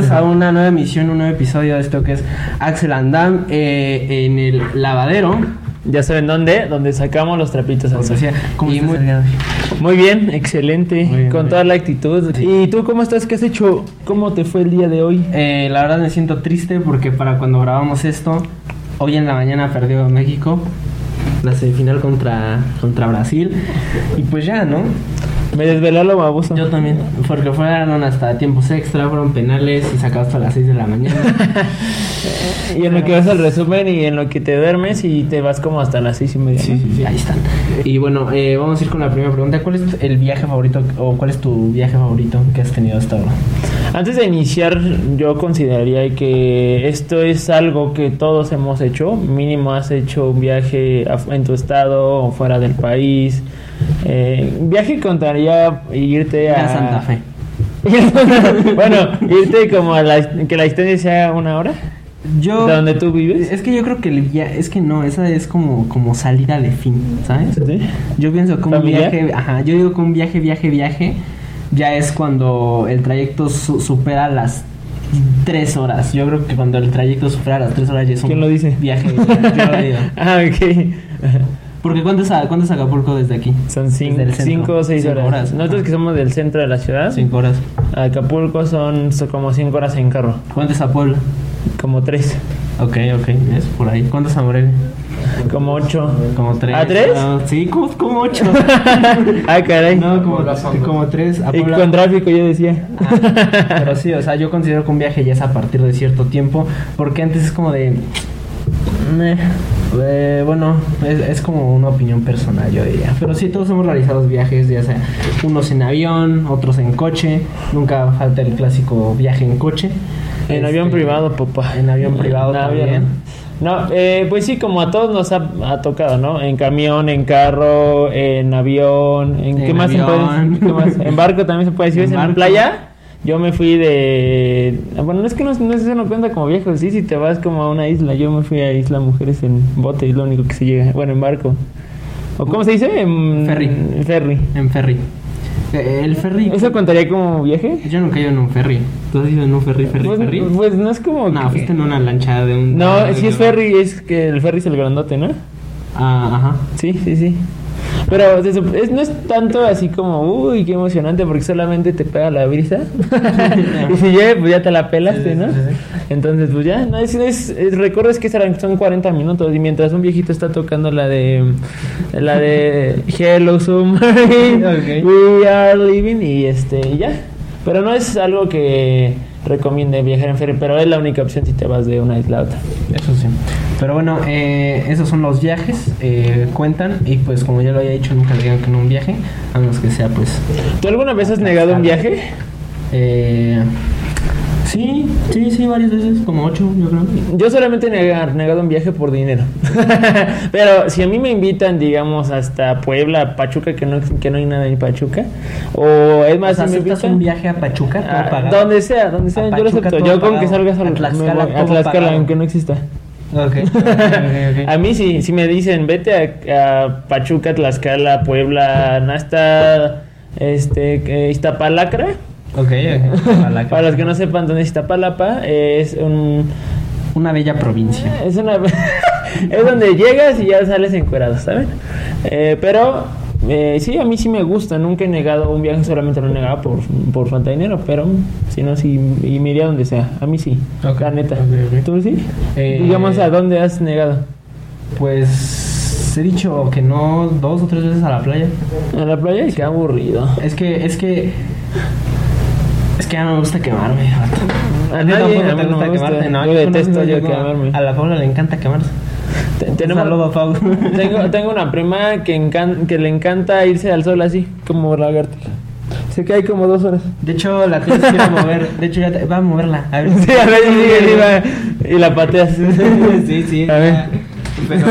bienvenidos a una nueva emisión, un nuevo episodio de esto que es Axel Andam eh, en el lavadero. Ya saben dónde, donde sacamos los trapitos al sol. ¿Cómo Y muy, bien, excelente, Muy bien, con muy toda la actitud. ¿Y tú cómo estás? ¿Qué has hecho? ¿Cómo te fue el día de hoy? Eh, la verdad me siento triste porque para cuando grabamos esto, hoy en la mañana perdió México la semifinal contra, contra Brasil. Y pues ya, ¿no? Me desveló lo baboso. Yo también, porque fueron hasta tiempos extra, fueron penales y sacados hasta las 6 de la mañana. Y en lo que vas al resumen y en lo que te duermes y te vas como hasta las seis y media. Sí, ¿no? sí, sí, ahí están. Y bueno, eh, vamos a ir con la primera pregunta. ¿Cuál es el viaje favorito o cuál es tu viaje favorito que has tenido hasta ahora? Antes de iniciar, yo consideraría que esto es algo que todos hemos hecho. Mínimo has hecho un viaje en tu estado o fuera del país. Eh, viaje contaría irte a... A Santa Fe. bueno, irte como a la, que la distancia sea una hora. Yo ¿De donde tú vives? Es que yo creo que el via- es que no, esa es como como salida de fin, ¿sabes? ¿Sí? Yo pienso que un ¿Familiar? viaje, ajá, yo digo que un viaje, viaje, viaje ya es cuando el trayecto su- supera las tres horas. Yo creo que cuando el trayecto supera las tres horas ya es un ¿Quién lo dice? viaje. Yo lo digo. ah, ok. Porque ¿cuánto es, a- cuánto es Acapulco desde aquí? Son cinco, Desde el centro. cinco o seis Cinco horas. Nosotros que somos del centro de la ciudad, Cinco horas. a Acapulco son, son como cinco horas en carro. ¿Cuánto es a Puebla? Como tres. Ok, ok, es por ahí. ¿Cuánto es a Morelia? Como ocho. Como tres. ¿A tres? Ah, sí, como, como ocho. ah, caray. no, como, como tres. A y Puebla. con tráfico yo decía. Ah, pero sí, o sea, yo considero que un viaje ya es a partir de cierto tiempo, porque antes es como de... meh, eh, bueno, es, es como una opinión personal, yo diría. Pero sí, todos hemos realizado viajes, ya sea unos en avión, otros en coche. Nunca falta el clásico viaje en coche. En Este, avión privado, papá. En avión privado En también. avión. No, eh, pues sí, como a todos nos ha, ha tocado, ¿no? En camión, en carro, en avión, en, ¿qué En más se puede avión. decir? ¿Qué más? En barco también se puede decir, En en playa. Yo me fui de... Bueno, no es que no, no se no cuenta como viejo, sí, si te vas como a una isla. Yo me fui a Isla Mujeres en bote, es lo único que se llega. Bueno, en barco. ¿O cómo se dice? En Ferry. en ferry. En ferry. Eh, El ferry... ¿Eso contaría como viaje? Yo nunca he ido en un ferry. ¿Tú has ido en un ferry, ferry, Pues, ferry? pues no es como... No, que- fuiste en una lancha de un... No, si es ferry, es que el ferry es el grandote, ¿no? Ah, ajá. Sí, sí, sí. Pero es- no es tanto así como, uy, qué emocionante, porque solamente te pega la brisa. y si llueve, pues ya te la pelaste, ¿no? Entonces, pues ya, no, es, es, que serán- son 40 minutos y mientras un viejito está tocando la de, la de Hello Submarine. We Are Living y este, ya. Pero no es algo que recomiende viajar en ferry, pero es la única opción si te vas de una isla a otra. Eso sí. Pero bueno, eh, esos son los viajes, eh, cuentan. Y pues como ya lo había dicho, nunca digan que no un viaje, a menos que sea pues... ¿Tú alguna vez has negado un viaje? Eh, sí, sí, sí, varias veces, como ocho, yo creo. Yo solamente he nega- negado un viaje por dinero. Pero si a mí me invitan, digamos, hasta Puebla, Pachuca, que no, que no hay nada en Pachuca, o es O más, sea, si me ¿aceptas invitan, un viaje a Pachuca, todo ah, pagado? donde sea, donde sea, A yo lo acepto. Yo con que salgas A al Tlaxcala, voy- a Tlaxcala, aunque no exista. Ok, ok, ok. A mí sí, si me dicen, vete a, a Pachuca, Tlaxcala, Puebla, hasta este, que Iztapalacra. Ok, Para los que no sepan dónde es Iztapalapa, es un... Una bella provincia. Es una es donde llegas y ya sales encuerado, ¿saben? Eh, pero eh, sí, a mí sí me gusta. Nunca he negado un viaje, solamente lo he negado por, por falta de dinero, pero si no, sí, y me iría donde sea. A mí sí, Ok, la neta. ok, ok. ¿Tú sí? Eh, Digamos, ¿a dónde has negado? Pues he dicho que no dos o tres veces a la playa. A la playa qué aburrido. Es que, es que. Es que ya no me gusta quemarme. A nadie, no gusta me gusta. quemarte, ¿no? Yo detesto yo quemarme. A la Paula le encanta quemarse. Tenemos- saludo, Pau. tengo, tengo una prima que, encan- que le encanta irse al sol así, como lagartija. Se cae como dos horas. De hecho, la tienes que mover. De hecho, ya te... va a moverla. A ver. Sí, a ver, sigue arriba y la pateas. sí, sí. A ver. Pero,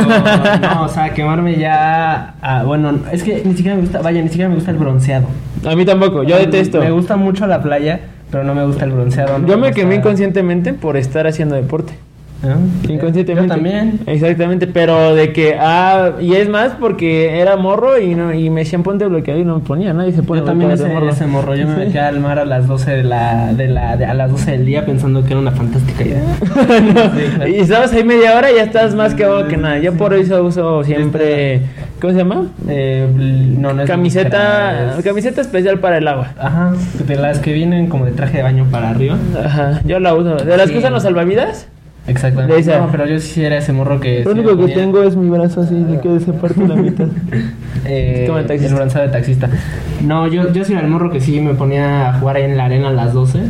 no, o sea, quemarme ya. ah, bueno, es que ni siquiera me gusta. Vaya, ni siquiera me gusta el bronceado. A mí tampoco, yo detesto. Me gusta mucho la playa, pero no me gusta el bronceado. ¿no? Yo me quemé inconscientemente por estar haciendo deporte. Inconscientemente. Yo también. Exactamente, pero de que, ah, y es más porque era morro y no y me decían ponte bloqueado y no me ponía, nadie se pone Yo también ese morro. ese morro. Yo me metí al mar a las 12 de la, de la, de- a las 12 del día pensando que era una fantástica idea. Sí, claro. Y estabas ahí media hora y ya estás más que abajo que nada. Yo por eso uso siempre, ¿cómo se llama? Eh, no, no es Camiseta, es- camiseta especial para el agua. Ajá, de las que vienen como de traje de baño para arriba. Ajá, yo la uso. ¿De las Sí. que usan los salvavidas? Exactamente. Esa. No, pero yo sí era ese morro que. Lo único que ponía, tengo es mi brazo así, de que se parte la mitad. Eh, Como el taxista. el bronceado de taxista. No, yo, yo sí era el morro que sí me ponía a jugar ahí en la arena a las 12.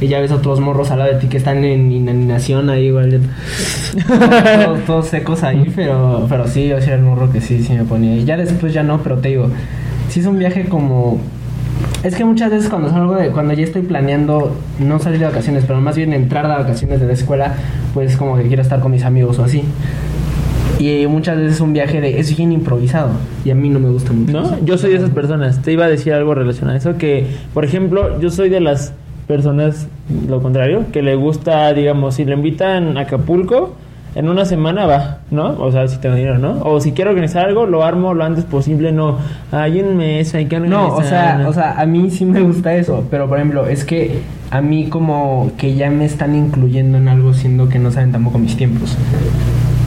Y ya ves otros morros al lado de ti que están en inanición ahí, igual. todos, todos secos ahí, pero, pero sí, yo sí era el morro que sí, sí me ponía. Y ya después ya no, pero te digo, sí es un viaje como. Es que muchas veces cuando salgo de, cuando ya estoy planeando no salir de vacaciones, pero más bien entrar de vacaciones de la escuela, pues como que quiero estar con mis amigos o así. Y muchas veces un viaje de es bien improvisado y a mí no me gusta mucho. ¿No? eso. Yo soy de esas personas. Te iba a decir algo relacionado a eso. Que, por ejemplo, yo soy de las personas, lo contrario, que le gusta, digamos, si le invitan a Acapulco, en una semana va, ¿no? O sea, si tengo dinero, ¿no? O si quiero organizar algo, lo armo lo antes posible, no. Hay un mes, hay que organizar. No, o sea, o sea, a mí sí me gusta eso, pero por ejemplo, es que a mí como que ya me están incluyendo en algo siendo que no saben tampoco mis tiempos.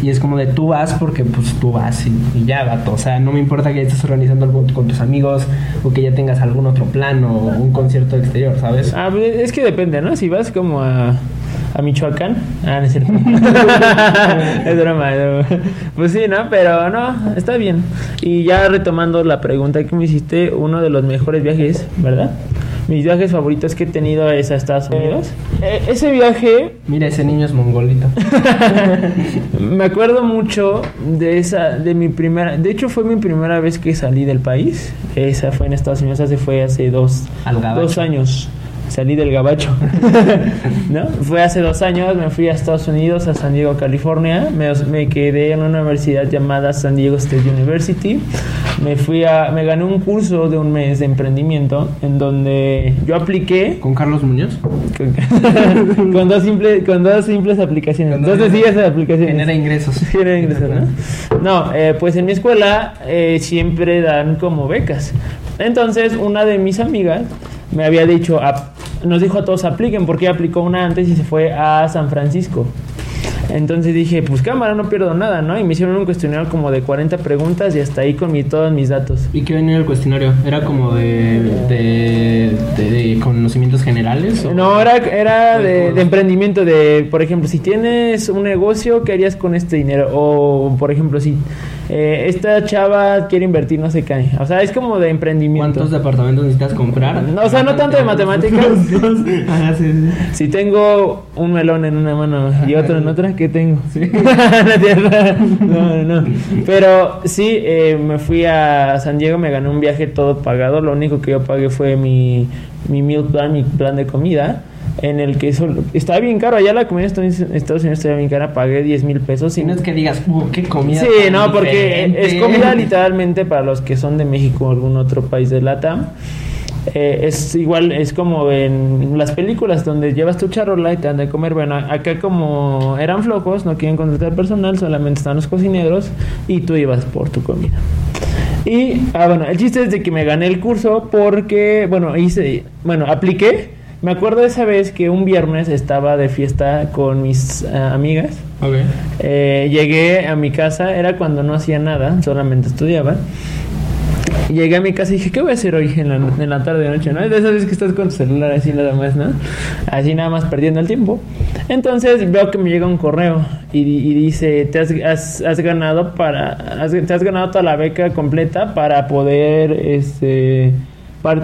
Y es como de tú vas porque pues tú vas y, y ya, vato. O sea, no me importa que ya estés organizando algo con tus amigos o que ya tengas algún otro plan o un concierto exterior, ¿sabes? Ah, pues, es que depende, ¿no? Si vas como a, a Michoacán. Ah, no es cierto. es broma, es broma. Pues sí, ¿no? Pero no, está bien. Y ya retomando la pregunta que me hiciste, uno de los mejores viajes, ¿verdad? Mis viajes favoritos que he tenido es a Estados Unidos. Eh, ese viaje Mira, ese niño es mongolito. me acuerdo mucho de esa, de mi primera, de hecho fue mi primera vez que salí del país. Esa fue en Estados Unidos, hace fue hace dos, dos años. Salí del gabacho. ¿No? Fue hace dos años, me fui a Estados Unidos, a San Diego, California. Me, me quedé en una universidad llamada San Diego State University. Me fui a, me gané un curso de un mes de emprendimiento en donde yo apliqué ¿Con Carlos Muñoz? con, con dos simples, con dos simples aplicaciones, dos sencillas aplicaciones. Genera ingresos. Genera ingresos, ¿no? No, eh, pues en mi escuela eh, siempre dan como becas. Entonces, una de mis amigas me había dicho, ap- nos dijo a todos apliquen, porque ella aplicó una antes y se fue a San Francisco. Entonces dije, pues cámara, no pierdo nada, ¿no? Y me hicieron un cuestionario como de 40 preguntas y hasta ahí con mi, todos mis datos. ¿Y qué venía el cuestionario? ¿Era como de, de, de- de conocimientos generales? o- No, era, era de emprendimiento, de, por ejemplo, si tienes un negocio, ¿qué harías con este dinero? O, por ejemplo, si eh, esta chava quiere invertir, no sé qué. O sea, es como de emprendimiento. ¿Cuántos departamentos necesitas comprar? No, o sea, no tanto de matemáticas. Ajá, sí, sí. Si tengo un melón en una mano y otro en otra, ¿qué tengo? Sí. No, no, no. Pero sí, eh, me fui a San Diego, me gané un viaje todo pagado. Lo único que yo pagué fue mi, mi meal plan, mi plan de comida. En el que solo, estaba bien caro. Allá la comida en Estados Unidos estaba bien cara. Pagué 10 mil pesos. Y no es que digas, uh, qué comida. Sí, tan no, porque diferente". es comida literalmente para los que son de México o algún otro país de LATAM. Eh, es igual, es como en las películas donde llevas tu charola y te dan de comer. Bueno, acá como eran flojos, no quieren contratar personal, solamente están los cocineros y tú ibas por tu comida. Y, ah, bueno, el chiste es de que me gané el curso porque, bueno, hice, bueno, apliqué. Me acuerdo de esa vez que un viernes estaba de fiesta con mis ah, amigas. Ok. Eh, llegué a mi casa, era cuando no hacía nada, solamente estudiaba. Llegué a mi casa y dije, ¿qué voy a hacer hoy en la, en la tarde de noche? ¿no? De esas veces que estás con tu celular así nada más, ¿no? Así nada más perdiendo el tiempo. Entonces veo que me llega un correo y, y dice, te has, has- has ganado para, has- te has ganado toda la beca completa para poder, este,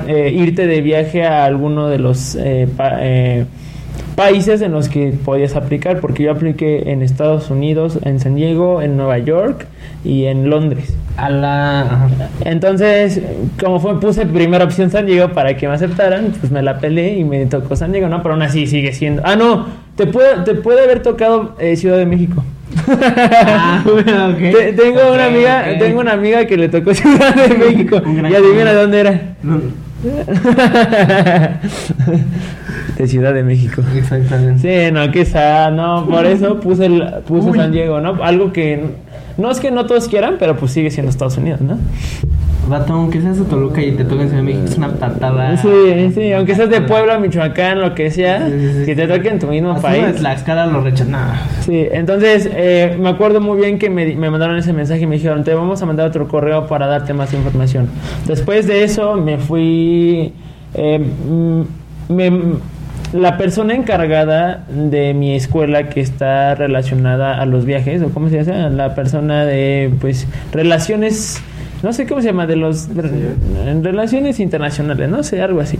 eh, irte de viaje a alguno de los eh, pa- eh, países en los que podías aplicar, porque yo apliqué en Estados Unidos, en San Diego, en Nueva York y en Londres. A la. Entonces, como fue, puse primera opción San Diego para que me aceptaran, pues me la peleé y me tocó San Diego, ¿no? Pero aún así sigue siendo. Ah, no, te puede, te puede haber tocado eh, Ciudad de México. Ah, bueno, tengo una Ok, amiga, ok. tengo una amiga que le tocó Ciudad de México. Y adivina dónde era. No. de Ciudad de México. Exactamente. Sí, no, que esa, no, por eso puse, el, puse Uy. San Diego, ¿no? Algo que no es que no todos quieran, pero pues sigue siendo Estados Unidos, ¿no? Vato, aunque seas de Toluca y te toca en Ciudad de México, es una patada. Sí, sí, aunque seas de Puebla, Michoacán, lo que sea, Sí, sí, sí. que te toque en tu mismo de país. Tlaxcala lo rechaza. Nah. Sí, entonces eh, me acuerdo muy bien que me, me mandaron ese mensaje y me dijeron, te vamos a mandar otro correo para darte más información. Después de eso me fui... eh, mm, me- la persona encargada de mi escuela que está relacionada a los viajes, o cómo se llama, la persona de, pues, relaciones... No sé cómo se llama, de los en relaciones internacionales, no sé, algo así.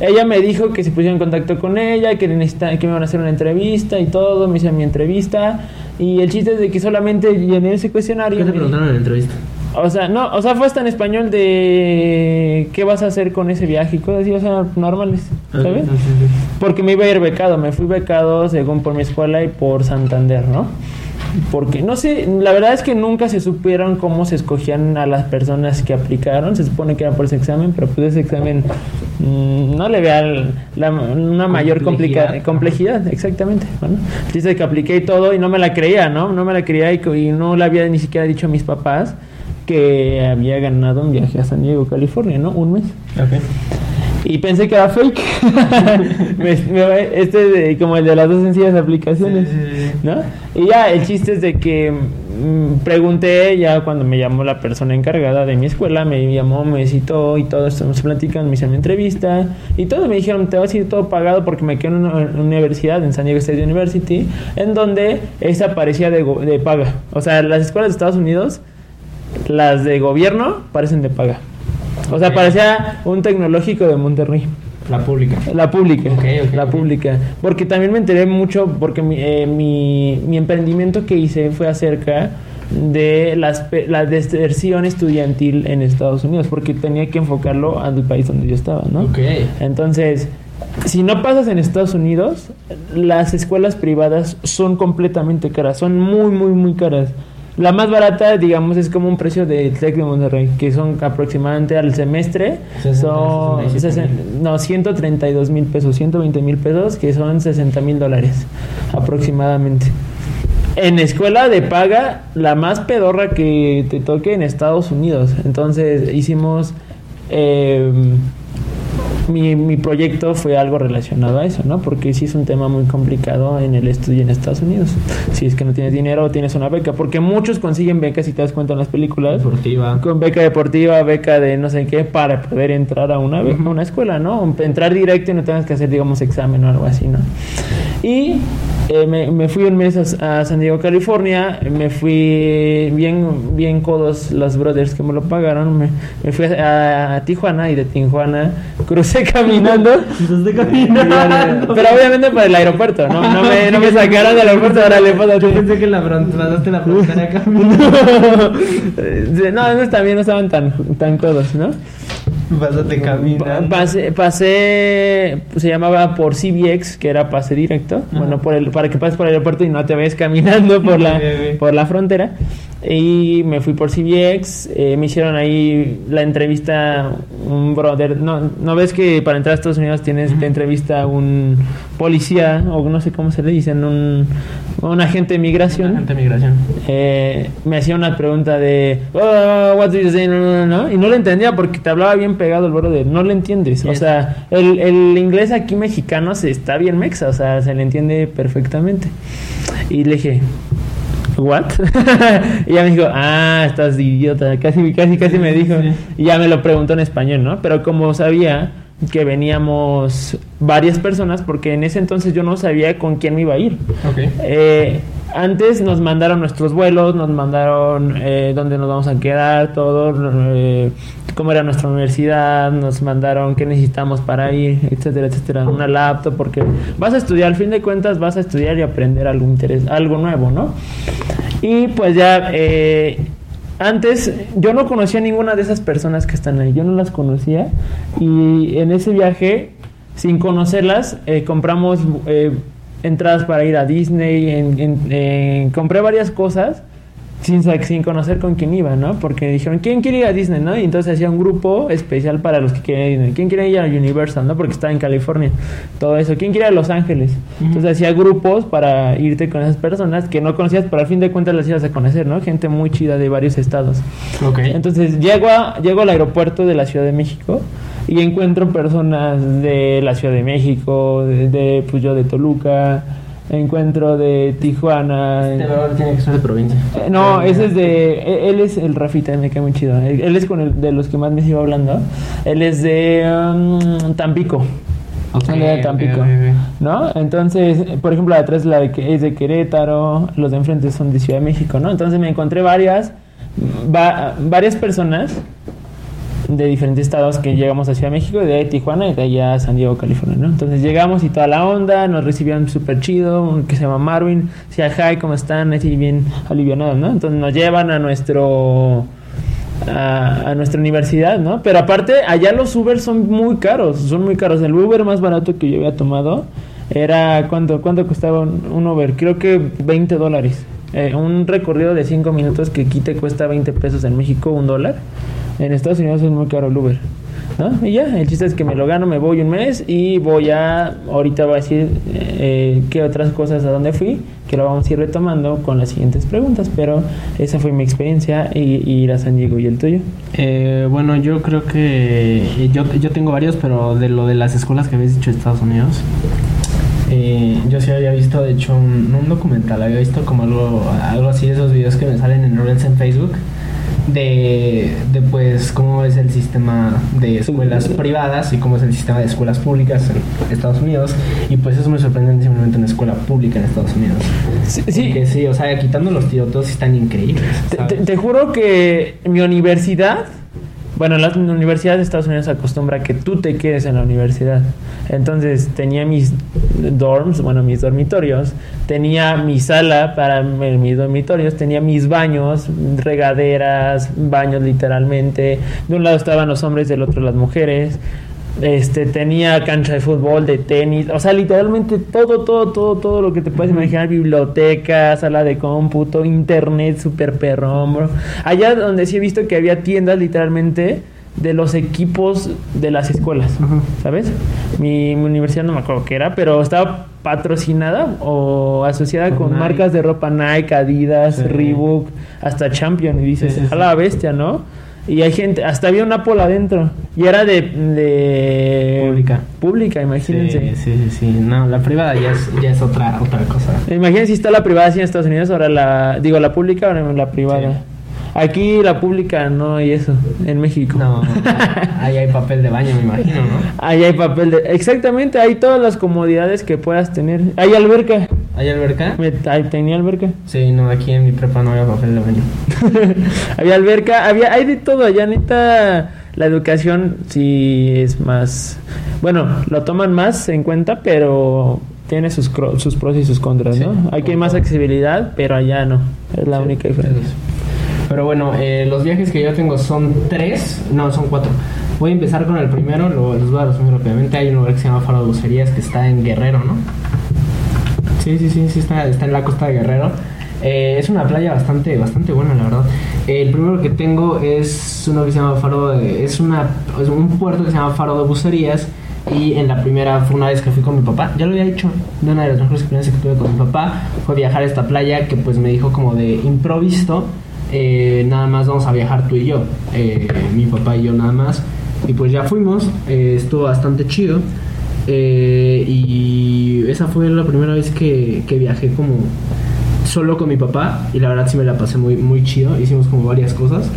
Ella me dijo que se pusiera en contacto con ella, que, necesita, que me iban a hacer una entrevista y todo, me hicieron mi entrevista. Y el chiste es de que solamente llené ese cuestionario. ¿Qué te preguntaron en la entrevista? o sea, no, o sea, fue hasta en español de qué vas a hacer con ese viaje y cosas así, o sea, normales, ¿sabes? Ah, sí. Porque me iba a ir becado, me fui becado según por mi escuela y por Santander, ¿no? Porque no sé, la verdad es que nunca se supieron cómo se escogían a las personas que aplicaron. Se supone que era por ese examen, pero pues ese examen mm, no le vea el- la- una mayor Complejidad. complejidad, exactamente. Bueno, dice que apliqué y todo y no me la creía, ¿no? No me la creía y, no le había ni siquiera dicho a mis papás que había ganado un viaje a San Diego, California, ¿no? Un mes. Y pensé que era fake. Me- me- este de, como el de las dos sencillas aplicaciones. Sí. ¿No? Y ya, el chiste es de que mm, pregunté ya cuando me llamó la persona encargada de mi escuela, me llamó, me citó y todo esto, nos platican, me hicieron entrevista y todo, me dijeron, te va a ser todo pagado porque me quedo en una en una universidad, en San Diego State University, en donde esta parecía de, de paga. O sea, las escuelas de Estados Unidos, las de gobierno, parecen de paga. O sea, parecía un tecnológico de Monterrey. La pública. La pública. Ok, ok, la pública. Porque también me enteré mucho, porque mi, eh, mi, mi emprendimiento que hice fue acerca de las, la deserción estudiantil en Estados Unidos, porque tenía que enfocarlo al país donde yo estaba, ¿no? Ok. Entonces, si no pasas en Estados Unidos, las escuelas privadas son completamente caras, son muy, muy, muy caras. La más barata, digamos, es como un precio de Tec de Monterrey, que son aproximadamente al semestre, 60, son 67 sesen- no, 132 mil pesos, 120 mil pesos, que son 60 mil dólares aproximadamente. En escuela de paga, la más pedorra que te toque en Estados Unidos. Entonces hicimos... eh, mi, mi proyecto fue algo relacionado a eso, ¿no? Porque sí es un tema muy complicado en el estudio en Estados Unidos. Si es que no tienes dinero o tienes una beca. Porque muchos consiguen becas, si te das cuenta en las películas. Deportiva. Con beca deportiva, beca de no sé qué, para poder entrar a una, be- a una escuela, ¿no? Entrar directo y no tengas que hacer, digamos, examen o algo así, ¿no? Y eh, me, me fui un mes a, a San Diego, California. Me fui bien, bien codos los brothers que me lo pagaron. Me, me fui a, a Tijuana y de Tijuana crucé caminando. Entonces caminando. Pero obviamente para el aeropuerto, ¿no? No me, no me sacaron del aeropuerto, ahora le pásate. Yo pensé que la pasaste la frontera caminando. no, no, también no estaban tan, tan codos, ¿no? Pásate Pa- caminando. Pasé, pasé, pues, se llamaba por CBX, que era pase directo. Bueno, por el, para que pases por el aeropuerto y no te vayas caminando por la, por la frontera. Y me fui por CBX, eh, me hicieron ahí la entrevista un brother. No, ¿no ves que para entrar a Estados Unidos tienes de entrevista un policía, o no sé cómo se le dicen, un, un agente de migración? Agente de migración. eh, me hacía una pregunta de oh, what do you say? No, no, no, no, y no le entendía porque te hablaba bien pegado el brother, no le entiendes, o Yes. sea, el, el inglés aquí mexicano se está bien mexa, o sea, se le entiende perfectamente. Y le dije, ¿what? y ella me dijo, ah, estás idiota, casi, casi, casi me dijo, y ya me lo preguntó en español, ¿no? Pero como sabía que veníamos varias personas, porque en ese entonces yo no sabía con quién me iba a ir. Ok. Eh, antes nos mandaron nuestros vuelos, nos mandaron eh, dónde nos vamos a quedar, todo, eh, cómo era nuestra universidad, nos mandaron qué necesitamos para ir, etcétera, etcétera, una laptop, porque vas a estudiar, al fin de cuentas vas a estudiar y aprender algo, interés, algo nuevo, ¿no? Y pues ya, eh, antes yo no conocía a ninguna de esas personas que están ahí, yo no las conocía y en ese viaje, sin conocerlas, eh, compramos entradas para ir a Disney, en- en- en- compré varias cosas sin, sin conocer con quién iba, ¿no? Porque dijeron, ¿quién quiere ir a Disney, no? Y entonces hacía un grupo especial para los que quieren ir a Disney. ¿Quién quiere ir a Universal, no? Porque está en California. Todo eso. ¿Quién quiere ir a Los Ángeles? Entonces hacía grupos para irte con esas personas que no conocías, pero al fin de cuentas las ibas a conocer, ¿no? Gente muy chida de varios estados. Ok. Entonces llego, a- llego al aeropuerto de la Ciudad de México y encuentro personas de la Ciudad de México, de, de, pues yo de Toluca, encuentro de Tijuana. Este valor tiene que ser de provincia. Eh, No, ese es de. e- Él es el Rafita, me cae muy chido. Él él es con el de los que más me sigo hablando. Él es de um, Tampico. Ok, Él es de Tampico. ¿No? Entonces, por ejemplo, la de atrás la de es de Querétaro, los de enfrente son de Ciudad de México, ¿no? Entonces me encontré varias, va- varias personas de diferentes estados que llegamos a Ciudad de México, de Tijuana y de allá a San Diego, California, ¿no? Entonces llegamos y toda la onda, nos recibieron súper chido, que se llama Marvin, decía, hi, ¿cómo están? Así bien alivianados, ¿no? Entonces nos llevan a nuestro... A, nuestra universidad, ¿no? Pero aparte, allá los Uber son muy caros, son muy caros. El Uber más barato que yo había tomado era, ¿cuánto, cuánto costaba un, un Uber? Creo que 20 dólares. Eh, un recorrido de 5 minutos que aquí te cuesta 20 pesos en México, un dólar. En Estados Unidos es muy caro el Uber. ¿No? Y ya, el chiste es que me lo gano, me voy un mes y voy a, ahorita voy a decir eh, qué otras cosas a dónde fui, que lo vamos a ir retomando con las siguientes preguntas, pero esa fue mi experiencia y, y ir a San Diego y el tuyo. Eh, bueno, yo creo que eh, yo, yo tengo varios, pero de lo de las escuelas que habéis dicho Estados Unidos, eh, yo sí había visto, de hecho, un, un documental, había visto como algo, algo así esos videos que me salen en Reels en Facebook, de, de pues cómo es el sistema de escuelas privadas y cómo es el sistema de escuelas públicas en Estados Unidos, y pues eso me sorprende simplemente una escuela pública en Estados Unidos. Sí, sí. Que sí, o sea, quitando los tiroteos están increíbles. Te, ¿sabes? te- te juro que mi universidad, bueno, la universidad de Estados Unidos acostumbra que tú te quedes en la universidad. Entonces tenía mis dorms, bueno, mis dormitorios, tenía mi sala para mi- mis dormitorios, tenía mis baños, regaderas, baños literalmente. De un lado estaban los hombres, del otro las mujeres. Este, tenía cancha de fútbol, de tenis, o sea, literalmente todo, todo, todo, todo lo que te puedes imaginar, biblioteca, sala de cómputo, internet, super perrón, bro. Allá donde sí he visto que había tiendas literalmente de los equipos de las escuelas. ¿sabes? Mi, mi universidad no me acuerdo qué era, pero estaba patrocinada o asociada Con marcas de ropa Nike, Adidas, Sí. Reebok, hasta Champion, y dices, Sí, sí, sí. a la bestia, ¿no? Y hay gente, hasta había una pola adentro. Y era de, de Pública. Pública, imagínense. Sí, sí, sí. No, la privada ya es, ya es otra, otra cosa. Imagínense si está la privada así en Estados Unidos, ahora la, digo, la pública, ahora la privada. Sí. Aquí la pública no hay eso, en México. No, ahí hay papel de baño, me imagino, ¿no? Ahí hay papel de... Exactamente, hay todas las comodidades que puedas tener. Hay alberca. ¿Hay alberca? Me- tenía alberca. Sí, no, aquí en mi prepa no había papel de baño. había alberca, había, hay de todo allá, neta. La educación sí es más. Bueno, lo toman más en cuenta, pero tiene sus, sus pros y sus contras, Sí, ¿no? Aquí hay más accesibilidad, pero allá no. Es la Sí, única diferencia. Pero bueno, eh, los viajes que yo tengo son tres, no, son cuatro. Voy a empezar con el primero, lo, les voy a resumir rápidamente. Hay un lugar que se llama Faro de Bucerías que está en Guerrero, ¿no? Sí, sí, sí, sí, está, está en la costa de Guerrero. Eh, es una playa bastante, bastante buena, la verdad. Eh, el primero que tengo es uno que se llama Faro de, es una, es un puerto que se llama Faro de Bucerías. Y en la primera fue una vez que fui con mi papá. Ya lo había dicho. De una de las mejores experiencias que tuve con mi papá fue viajar a esta playa que pues me dijo como de improviso. Eh, nada más vamos a viajar tú y yo. eh, mi papá y yo nada más. Y pues ya fuimos. eh, estuvo bastante chido. y esa fue la primera vez que, que viajé como solo con mi papá y la verdad sí me la pasé muy, muy chido, hicimos como varias cosas.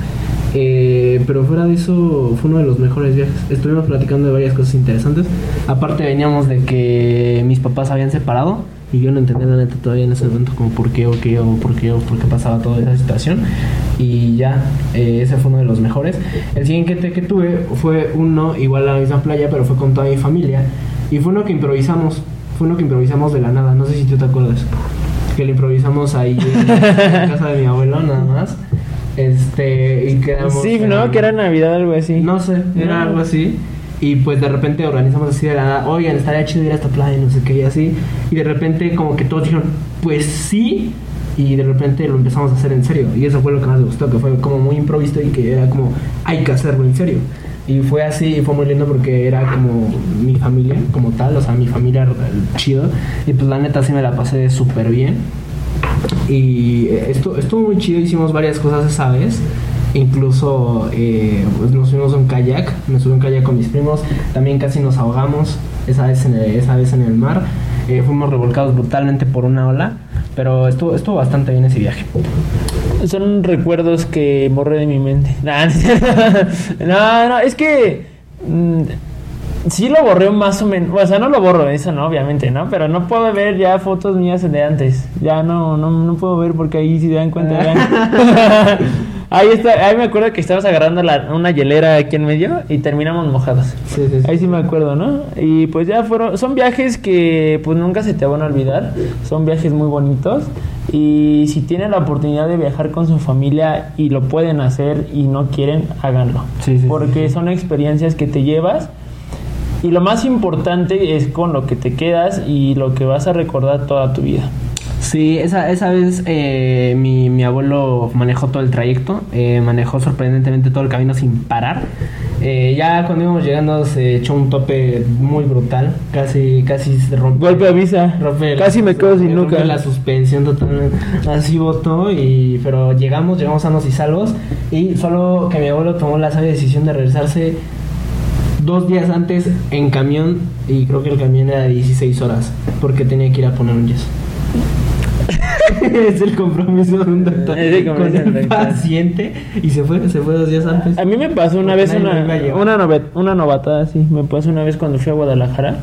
Pero fuera de eso fue uno de los mejores viajes. Estuvimos platicando de varias cosas interesantes. Aparte veníamos de que mis papás habían separado y yo no entendía la neta todavía en ese momento como por qué o qué o por qué o por qué pasaba toda esa situación. Y ya, eh, ese fue uno de los mejores. El siguiente que tuve fue uno igual a la misma playa, pero fue con toda mi familia. Y fue uno que improvisamos. Fue uno que improvisamos de la nada. No sé si tú te acuerdas. Que lo improvisamos ahí en la casa de mi abuelo, nada más. Este, y quedamos. Sí, ¿no? Que era Navidad algo así. No sé, era No. algo así. Y pues de repente organizamos así de la nada, oigan, estaría chido ir a esta playa, no sé qué, y así. Y de repente como que todos dijeron, pues sí. y de repente lo empezamos a hacer en serio. Y eso fue lo que más me gustó, que fue como muy improvisto y que era como, hay que hacerlo en serio. Y fue así, y fue muy lindo porque era como mi familia, como tal, o sea, mi familia chido. Y pues la neta sí me la pasé súper bien. Y esto, estuvo muy chido, hicimos varias cosas esa vez. Incluso eh, pues nos fuimos en kayak, me subí en kayak con mis primos, también casi nos ahogamos esa vez en el, esa vez en el mar. Eh, fuimos revolcados brutalmente por una ola, pero estuvo, estuvo bastante bien ese viaje. Son recuerdos que borré de mi mente. No, no, es que. Mm, sí lo borré más o menos. O sea, no lo borro, eso no, obviamente, ¿no? Pero no puedo ver ya fotos mías de antes. Ya no, no, no puedo ver porque ahí si se dan cuenta. ahí está, ahí me acuerdo que estabas agarrando la, una hielera aquí en medio y terminamos mojados. Ahí sí me acuerdo, ¿no? Y pues ya fueron. Son viajes que pues nunca se te van a olvidar. Son viajes muy bonitos. Y si tienen la oportunidad de viajar con su familia y lo pueden hacer y no quieren, háganlo. porque son experiencias que te llevas y lo más importante es con lo que te quedas y lo que vas a recordar toda tu vida. Sí, esa, esa vez eh, mi, mi, abuelo manejó todo el trayecto, eh, manejó sorprendentemente todo el camino sin parar. Eh, ya cuando íbamos llegando se echó un tope muy brutal, casi casi se rompió. Golpe a visa, casi me quedo sin nunca. La suspensión totalmente, así votó, y, pero llegamos, llegamos sanos y salvos y solo que mi abuelo tomó la sabia decisión de regresarse dos días antes en camión y creo que el camión era de 16 horas porque tenía que ir a poner un yeso. es el compromiso de un doctor con el paciente y se fue, se fue dos días antes. A mí me pasó una vez una, una, novet, una novatada así, me pasó una vez cuando fui a Guadalajara,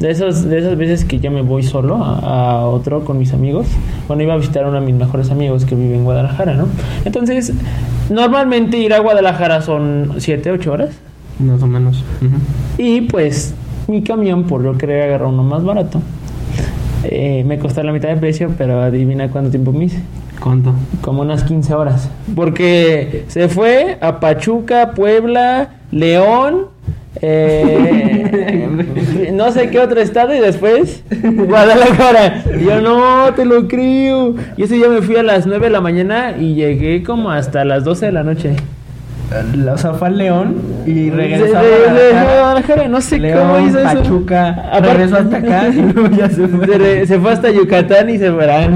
de esos, de esas veces que ya me voy solo a, a otro con mis amigos, cuando iba a visitar a uno de mis mejores amigos que vive en Guadalajara, ¿no? Entonces, normalmente ir a Guadalajara son 7, 8 horas más o menos. Y pues mi camión, por lo que quería agarrar uno más barato, eh, me costó la mitad de precio, pero adivina cuánto tiempo me hice. ¿Cuánto? Como unas 15 horas. Porque se fue a Pachuca, Puebla, León, eh, no sé qué otro estado y después Guadalajara. Y yo no te lo creo. Y ese día me fui a las 9 de la mañana y llegué como hasta las 12 de la noche o sea, fue al León y regresó a Guadalajara. No sé cómo hizo eso. Pachuca, regresó hasta acá y luego ya se fue. Se, fue hasta Yucatán y se fue. Ah,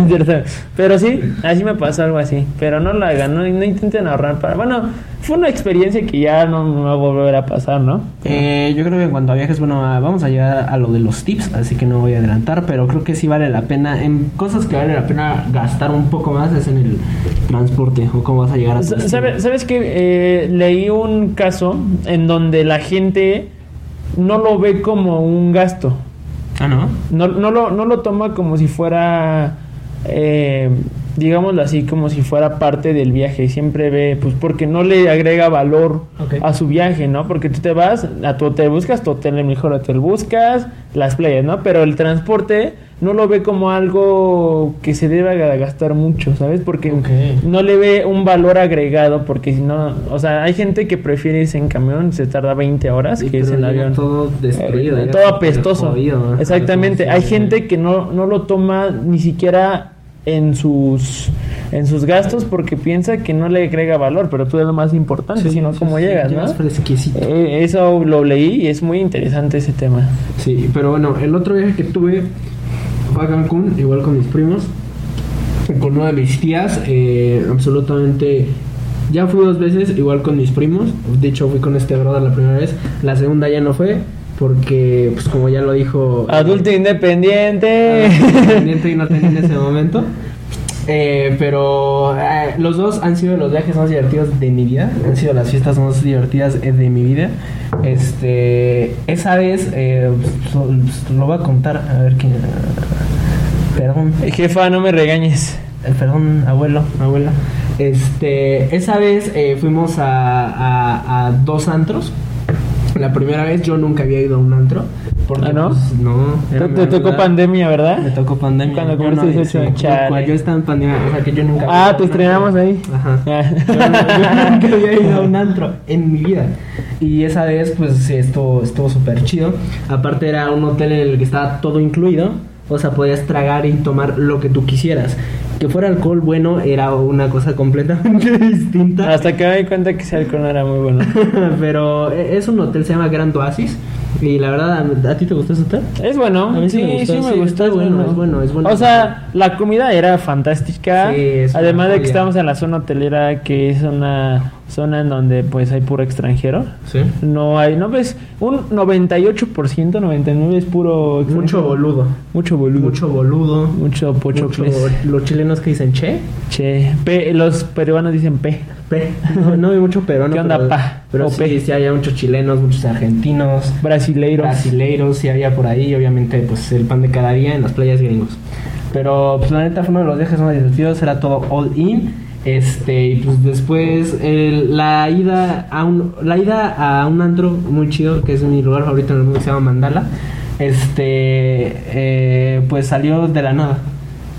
pero sí, así me pasó algo así. Pero no lo hagan, no, intenten ahorrar para. Bueno, fue una experiencia que ya no me va a volver a pasar, ¿no? Eh, yo creo que en cuanto a viajes, bueno, vamos a llegar a lo de los tips, así que no voy a adelantar, pero creo que sí vale la pena. En cosas que vale la pena gastar un poco más es en el transporte o cómo vas a llegar a ¿Sabes, ¿Sabes que eh, leí un caso en donde la gente no lo ve como un gasto? Ah, ¿no? No, no, lo, no lo toma como si fuera... Eh, digámoslo así, como si fuera parte del viaje. Siempre ve, pues porque no le agrega valor a su viaje, ¿no? Porque tú te vas a tu hotel, buscas tu hotel, el mejor hotel, buscas las playas, ¿no? Pero el transporte no lo ve como algo que se deba gastar mucho, ¿sabes? Porque no le ve un valor agregado, porque si no, o sea, hay gente que prefiere irse en camión, se tarda 20 horas, que es en avión. Todo destruido, eh, todo apestoso. Exactamente, hay gente que no, no lo toma ni siquiera en sus en sus gastos porque piensa que no le agrega valor, pero tú es lo más importante, sino cómo llegas, ¿no? Eh, eso lo leí y es muy interesante ese tema. Sí, pero bueno, el otro viaje que tuve fue a Cancún, igual con mis primos, con una de mis tías, eh, absolutamente... Ya fui dos veces, igual con mis primos. De hecho, fui con este brother la primera vez. La segunda ya no fue porque pues como ya lo dijo adulto independiente. Independiente y no tenía en ese momento. Eh, pero eh, los dos han sido los viajes más divertidos de mi vida. Han sido las fiestas más divertidas de mi vida. Este esa vez eh, pues, lo voy a contar a ver quién perdón. Jefa no me regañes. Perdón abuelo abuela. Este esa vez fuimos a, a dos antros la primera vez yo nunca había ido a un antro. Porque, ¿Ah, no? Pues, no. Te, tocó pandemia, ¿verdad? Me tocó pandemia. Cuando cumpliste 18 yo, yo estaba en pandemia, o sea que yo nunca. Ah, te estrenamos ahí. Ajá. yo, nunca había ido a un antro en mi vida. Y esa vez, pues sí, estuvo súper chido. Aparte, era un hotel en el que estaba todo incluido. O sea, podías tragar y tomar lo que tú quisieras. Que fuera alcohol bueno era una cosa completamente distinta. Hasta que me di cuenta que ese alcohol no era muy bueno. Pero e- es un hotel, se llama Grand Oasis. Y la verdad, ¿a, ti te gustó ese hotel? Es bueno. A mí sí sí, me gustó, sí me sí, gustó. está bueno, es bueno, es bueno. O sea, la comida era fantástica. Sí, es Además de que estamos en la zona hotelera, que es una zona en donde pues hay puro extranjero. Sí. No hay, no ves, un 98%, 99% es puro extranjero. Mucho boludo. Mucho boludo. Mucho boludo. Mucho pocho Mucho, los chilenos que dicen che, Che, P, los peruanos dicen P. pe. No, no hay mucho peruano. ¿Qué onda, pero, pa? Pero O sí, pe. sí había muchos chilenos, muchos argentinos, Brasileiros. brasileiros, sí había por ahí, obviamente, pues el pan de cada día en las playas gringos. Pero, pues la neta fue uno de los viajes más divertidos, era todo all in. Este, y pues después el- la ida a un la ida a un antro muy chido, que es mi lugar favorito en el mundo, que se llama Mandala. Este, eh, pues salió de la nada.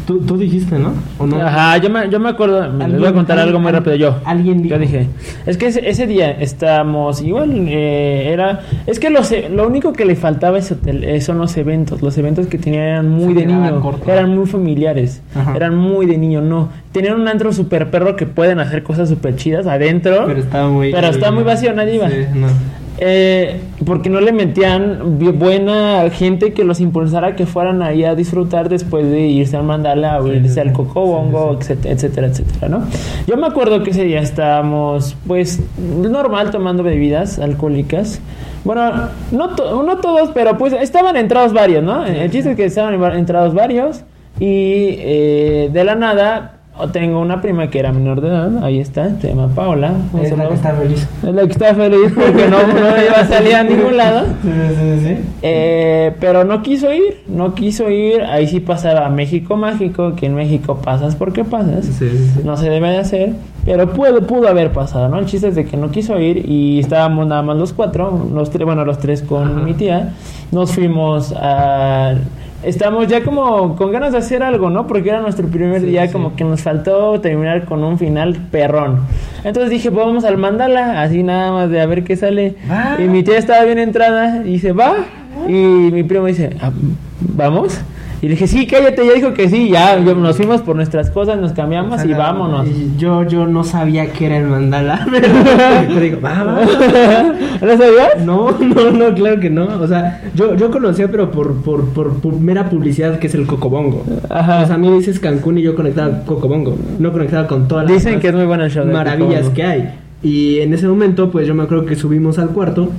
Tú, tú dijiste, ¿no? ¿O no? Ajá, yo me, yo me acuerdo, les voy a contar algo muy rápido yo. alguien dijo. Yo dije, es que ese, ese día estábamos igual, eh, era, es que los, lo único que le faltaba hotel eh, son los eventos, los eventos que tenían eran muy Se de niño, corto. eran muy familiares, Ajá. eran muy de niño, no. Tenían un antro super perro que pueden hacer cosas super chidas adentro, Pero estaba muy. Pero está muy vacío, nadie iba. Sí, no. Eh, porque no le metían buena gente que los impulsara a que fueran ahí a disfrutar después de irse al mandala o Sí, irse sí, al sí. cocobongo, Sí, etcétera, etcétera, etcétera, ¿no? Yo me acuerdo que ese día estábamos, pues, normal tomando bebidas alcohólicas. Bueno, no, to- no todos, pero pues estaban entrados varios, ¿no? El chiste es que estaban entrados varios y eh, de la nada tengo una prima que era menor de edad, ahí está, se llama Paola. Es la que está feliz. Es la que está feliz porque no, no iba a salir a ningún lado. Sí, sí, sí. Eh, pero no quiso ir, no quiso ir. Ahí sí pasaba México Mágico, que en México pasas porque pasas. Sí, sí, sí. No se debe de hacer, pero pudo, pudo haber pasado, ¿no? El chiste es de que no quiso ir y estábamos nada más los cuatro, los tres, bueno, los tres con Ajá. mi tía. Nos fuimos a... Estamos ya como con ganas de hacer algo, ¿no? Porque era nuestro primer Sí, día, sí. como que nos faltó terminar con un final perrón. Entonces dije, pues vamos al mandala, así nada más de a ver qué sale. Y mi tía estaba bien entrada y dice, va. Y mi primo dice, "Ah, ¿vamos? Y le dije, sí, cállate, ya dijo que sí, ya, nos fuimos por nuestras cosas, nos cambiamos y vámonos. Y Yo, yo no sabía que era el mandala, pero, pero digo, va, va. ¿No sabías? No, no, no, claro que no. O sea, yo, yo conocía, pero por, por, por, mera publicidad que es el Cocobongo. Ajá. O sea, a mí dices Cancún y yo conectaba Cocobongo. No conectaba con todas las Dicen que es muy bueno el show. maravillas que hay. Y en ese momento, pues yo me acuerdo que subimos al cuarto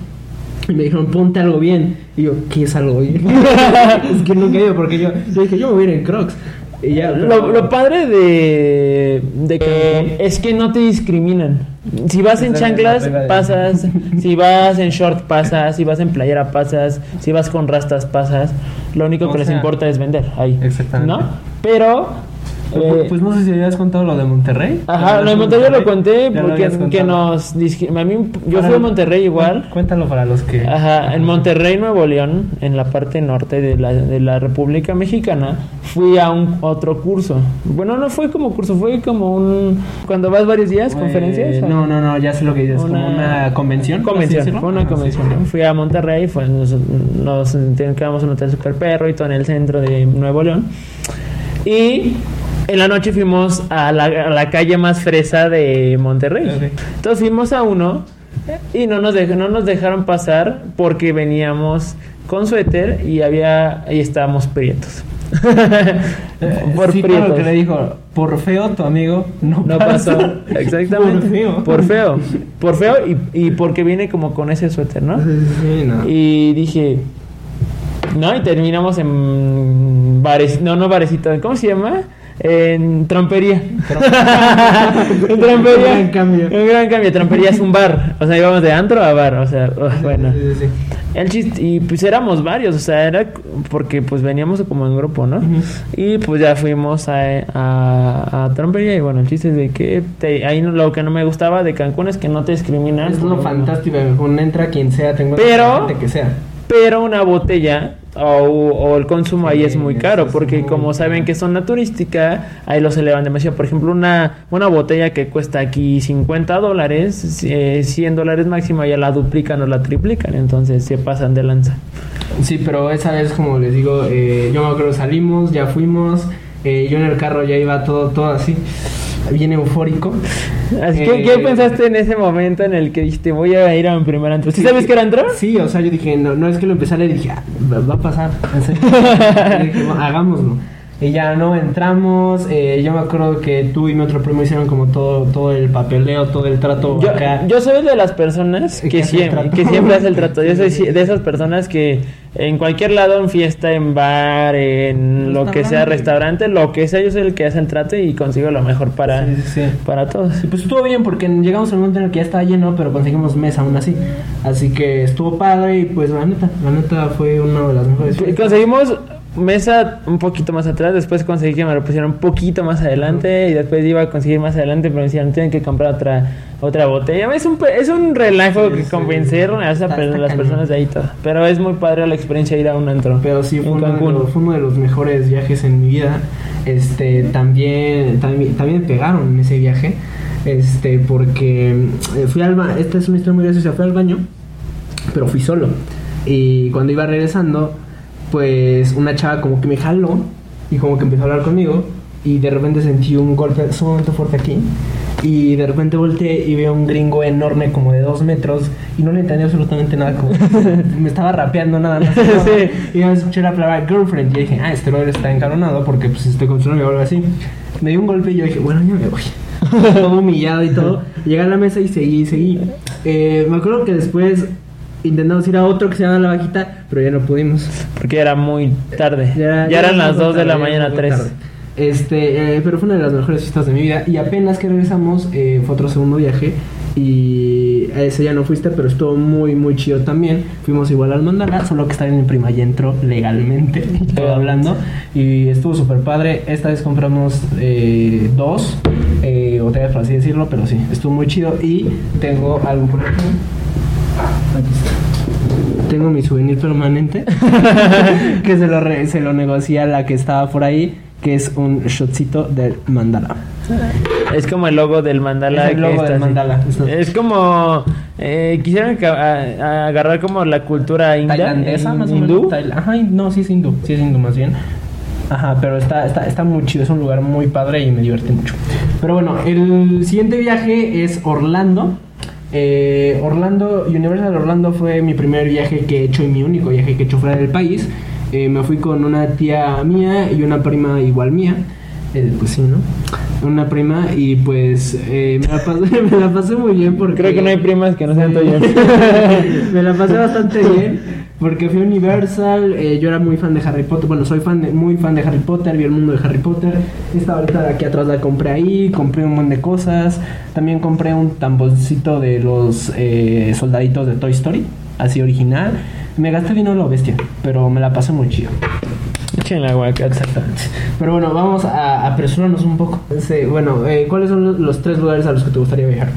y me dijeron, ponte algo bien. Y yo, ¿qué es algo bien? es que nunca he ido porque yo, yo dije, yo me voy a ir en Crocs. Y ya, Lo, lo padre de, de Cancún es que no te discriminan. Si vas en chanclas, pasas. Si vas en short, pasas. Si vas en playera, pasas. Si vas con rastas, pasas. Lo único O que les sea, importa es vender ahí. Exactamente. ¿No? Pero. Pues, eh, pues no sé si habías contado lo de Monterrey. Ajá, lo de Monterrey lo conté lo porque que nos a mí yo Para- fui a Monterrey igual. Cuéntalo para los que. Ajá, en Monterrey, Nuevo León, en la parte norte de la, de la República Mexicana, fui a un otro curso. Bueno, no fue como curso, fue como un... Cuando vas varios días, Eh, conferencias. o- No, no, no, ya sé lo que dices. Como una convención. Convención, fue una Ah, convención. Fui a Monterrey, fue, nos, nos quedamos en un hotel super perro y todo en el centro de Nuevo León. Y en la noche fuimos a la, a la calle más fresa de Monterrey. Entonces fuimos a uno y no nos, dej- no nos dejaron pasar porque veníamos con suéter y había y estábamos prietos. Eh, Por sí, claro prietos. que le dijo, por feo tu amigo no, No pasa". pasó. Exactamente. Por feo. Por feo. Por feo y, y porque viene como con ese suéter, ¿no? Sí, sí, no. Y dije, no, y terminamos en bares, no, no barecito, ¿cómo se llama? En trompería. en trompería. Un gran cambio. Un gran cambio. Trompería es un bar. O sea, íbamos de antro a bar. O sea, bueno. Sí, sí, sí. El chiste, y pues éramos varios, o sea, era porque pues veníamos como en grupo, ¿no? Y pues ya fuimos a, a, a trompería y bueno, el chiste es de que te- ahí lo que no me gustaba de Cancún es que no te discriminan. Es lo fantástico, un entra quien sea, tengo Pero- gente que sea. Pero una botella o, o el consumo ahí es muy caro porque muy como saben que es zona turística, ahí los elevan demasiado. Por ejemplo, una, una botella que cuesta aquí 50 dólares, eh, 100 dólares máximo, ya la duplican o la triplican, entonces se pasan de lanza. Sí, pero esa vez, como les digo, eh, yo me acuerdo, salimos, ya fuimos. Eh, yo en el carro ya iba todo, todo así, bien eufórico. Así que, Eh, ¿qué pensaste en ese momento en el que dijiste voy a ir a mi primer antro? ¿Sí sabes que era antro? Sí, o sea, yo dije, no, no es que lo empecé a leer dije, ah, va, a pasar. Dije, "Bueno, hagámoslo. Y ya no entramos. eh, yo me acuerdo que tú y mi otro primo hicieron como todo, todo el papeleo, todo el trato Yo, acá. yo soy de las personas Que siempre, que siempre hace el trato. Yo soy de esas personas que en cualquier lado, en fiesta, en bar, en lo que sea, Restaurante. lo que sea, yo soy el que hace el trato y consigo lo mejor para, Sí, sí, sí. para todos. Sí, pues estuvo bien porque llegamos al momento en el que ya estaba lleno, pero conseguimos mesa aún así. Así que estuvo padre y pues la neta, la neta fue una de las mejores. Y fiestas. Conseguimos mesa un poquito más atrás, después conseguí que me lo pusieran un poquito más adelante y después iba a conseguir más adelante, pero me decían, tienen que comprar otra otra botella. Es un, es un relajo Sí, que sí. convencer a esa las cañón. personas de ahí todo. Pero es muy padre la experiencia ir a un antro. Pero sí, fue en uno, de Cancún. los, fue uno de los mejores viajes en mi vida. Este, también, también, también me pegaron en ese viaje. Este, porque eh, fui al baño. Esta es una historia muy graciosa. Fui al baño, pero fui solo. Y cuando iba regresando, pues una chava como que me jaló y como que empezó a hablar conmigo. Y de repente sentí un golpe sumamente fuerte aquí. Y de repente volteé y veo un gringo enorme como de dos metros y no le entendí absolutamente nada. Como me estaba rapeando nada más. Sí. Y yo escuché la palabra girlfriend y dije, ah, este brother está encabronado porque pues estoy con su novia o algo así. Me dio un golpe y yo dije, bueno, ya me voy. todo humillado y todo. Llegué a la mesa y seguí, seguí. Eh, me acuerdo que después intentamos ir a otro que se llama La Vaquita, pero ya no pudimos. Porque era muy tarde. Ya, Ya- eran las fue 2 de la mañana, fue 3. tarde. Este, eh, pero fue una de las mejores fiestas de mi vida. Y apenas que regresamos, eh, fue otro segundo viaje. Y a ese ya no fuiste, pero estuvo muy, muy chido también. Fuimos igual al Mandala, solo que estaba en mi prima y entró legalmente, todo hablando. Y estuvo súper padre. Esta vez compramos eh, dos eh, botellas, por así decirlo, pero sí, estuvo muy chido. Y tengo algo por aquí. Aquí está. Tengo mi souvenir permanente que se lo, re- se lo negocié a la que estaba por ahí, que es un shotcito del mandala. Es como el logo del mandala. Es el logo del mandala. Es como. Eh, quisieran ca- a- a- agarrar como la cultura india. Tailandesa, o hindú. menos. Ajá, no, sí es hindú, sí es hindú más bien. Ajá, pero está, está, está muy chido, es un lugar muy padre y me divertí mucho. Pero bueno, el siguiente viaje es Orlando. Eh, Orlando, Universal Orlando fue mi primer viaje que he hecho y mi único viaje que he hecho fuera del país. Eh, me fui con una tía mía y una prima igual mía. Eh, pues sí, ¿no? Una prima y pues eh, me, la pasé, me la pasé muy bien porque... Creo que no hay primas que no sean tuyas. me la pasé bastante bien porque fui a Universal, eh, yo era muy fan de Harry Potter, bueno, soy fan de- muy fan de Harry Potter, vi el mundo de Harry Potter, esta ahorita de aquí atrás la compré ahí, compré un montón de cosas, también compré un tamboncito de los eh, soldaditos de Toy Story, así original, me gasté dinero a lo bestia, pero me la pasé muy chido. Echen el aguacate. Exactamente. Pero bueno, vamos a apresurarnos un poco. Sí, bueno, eh, ¿cuáles son los, los tres lugares a los que te gustaría viajar?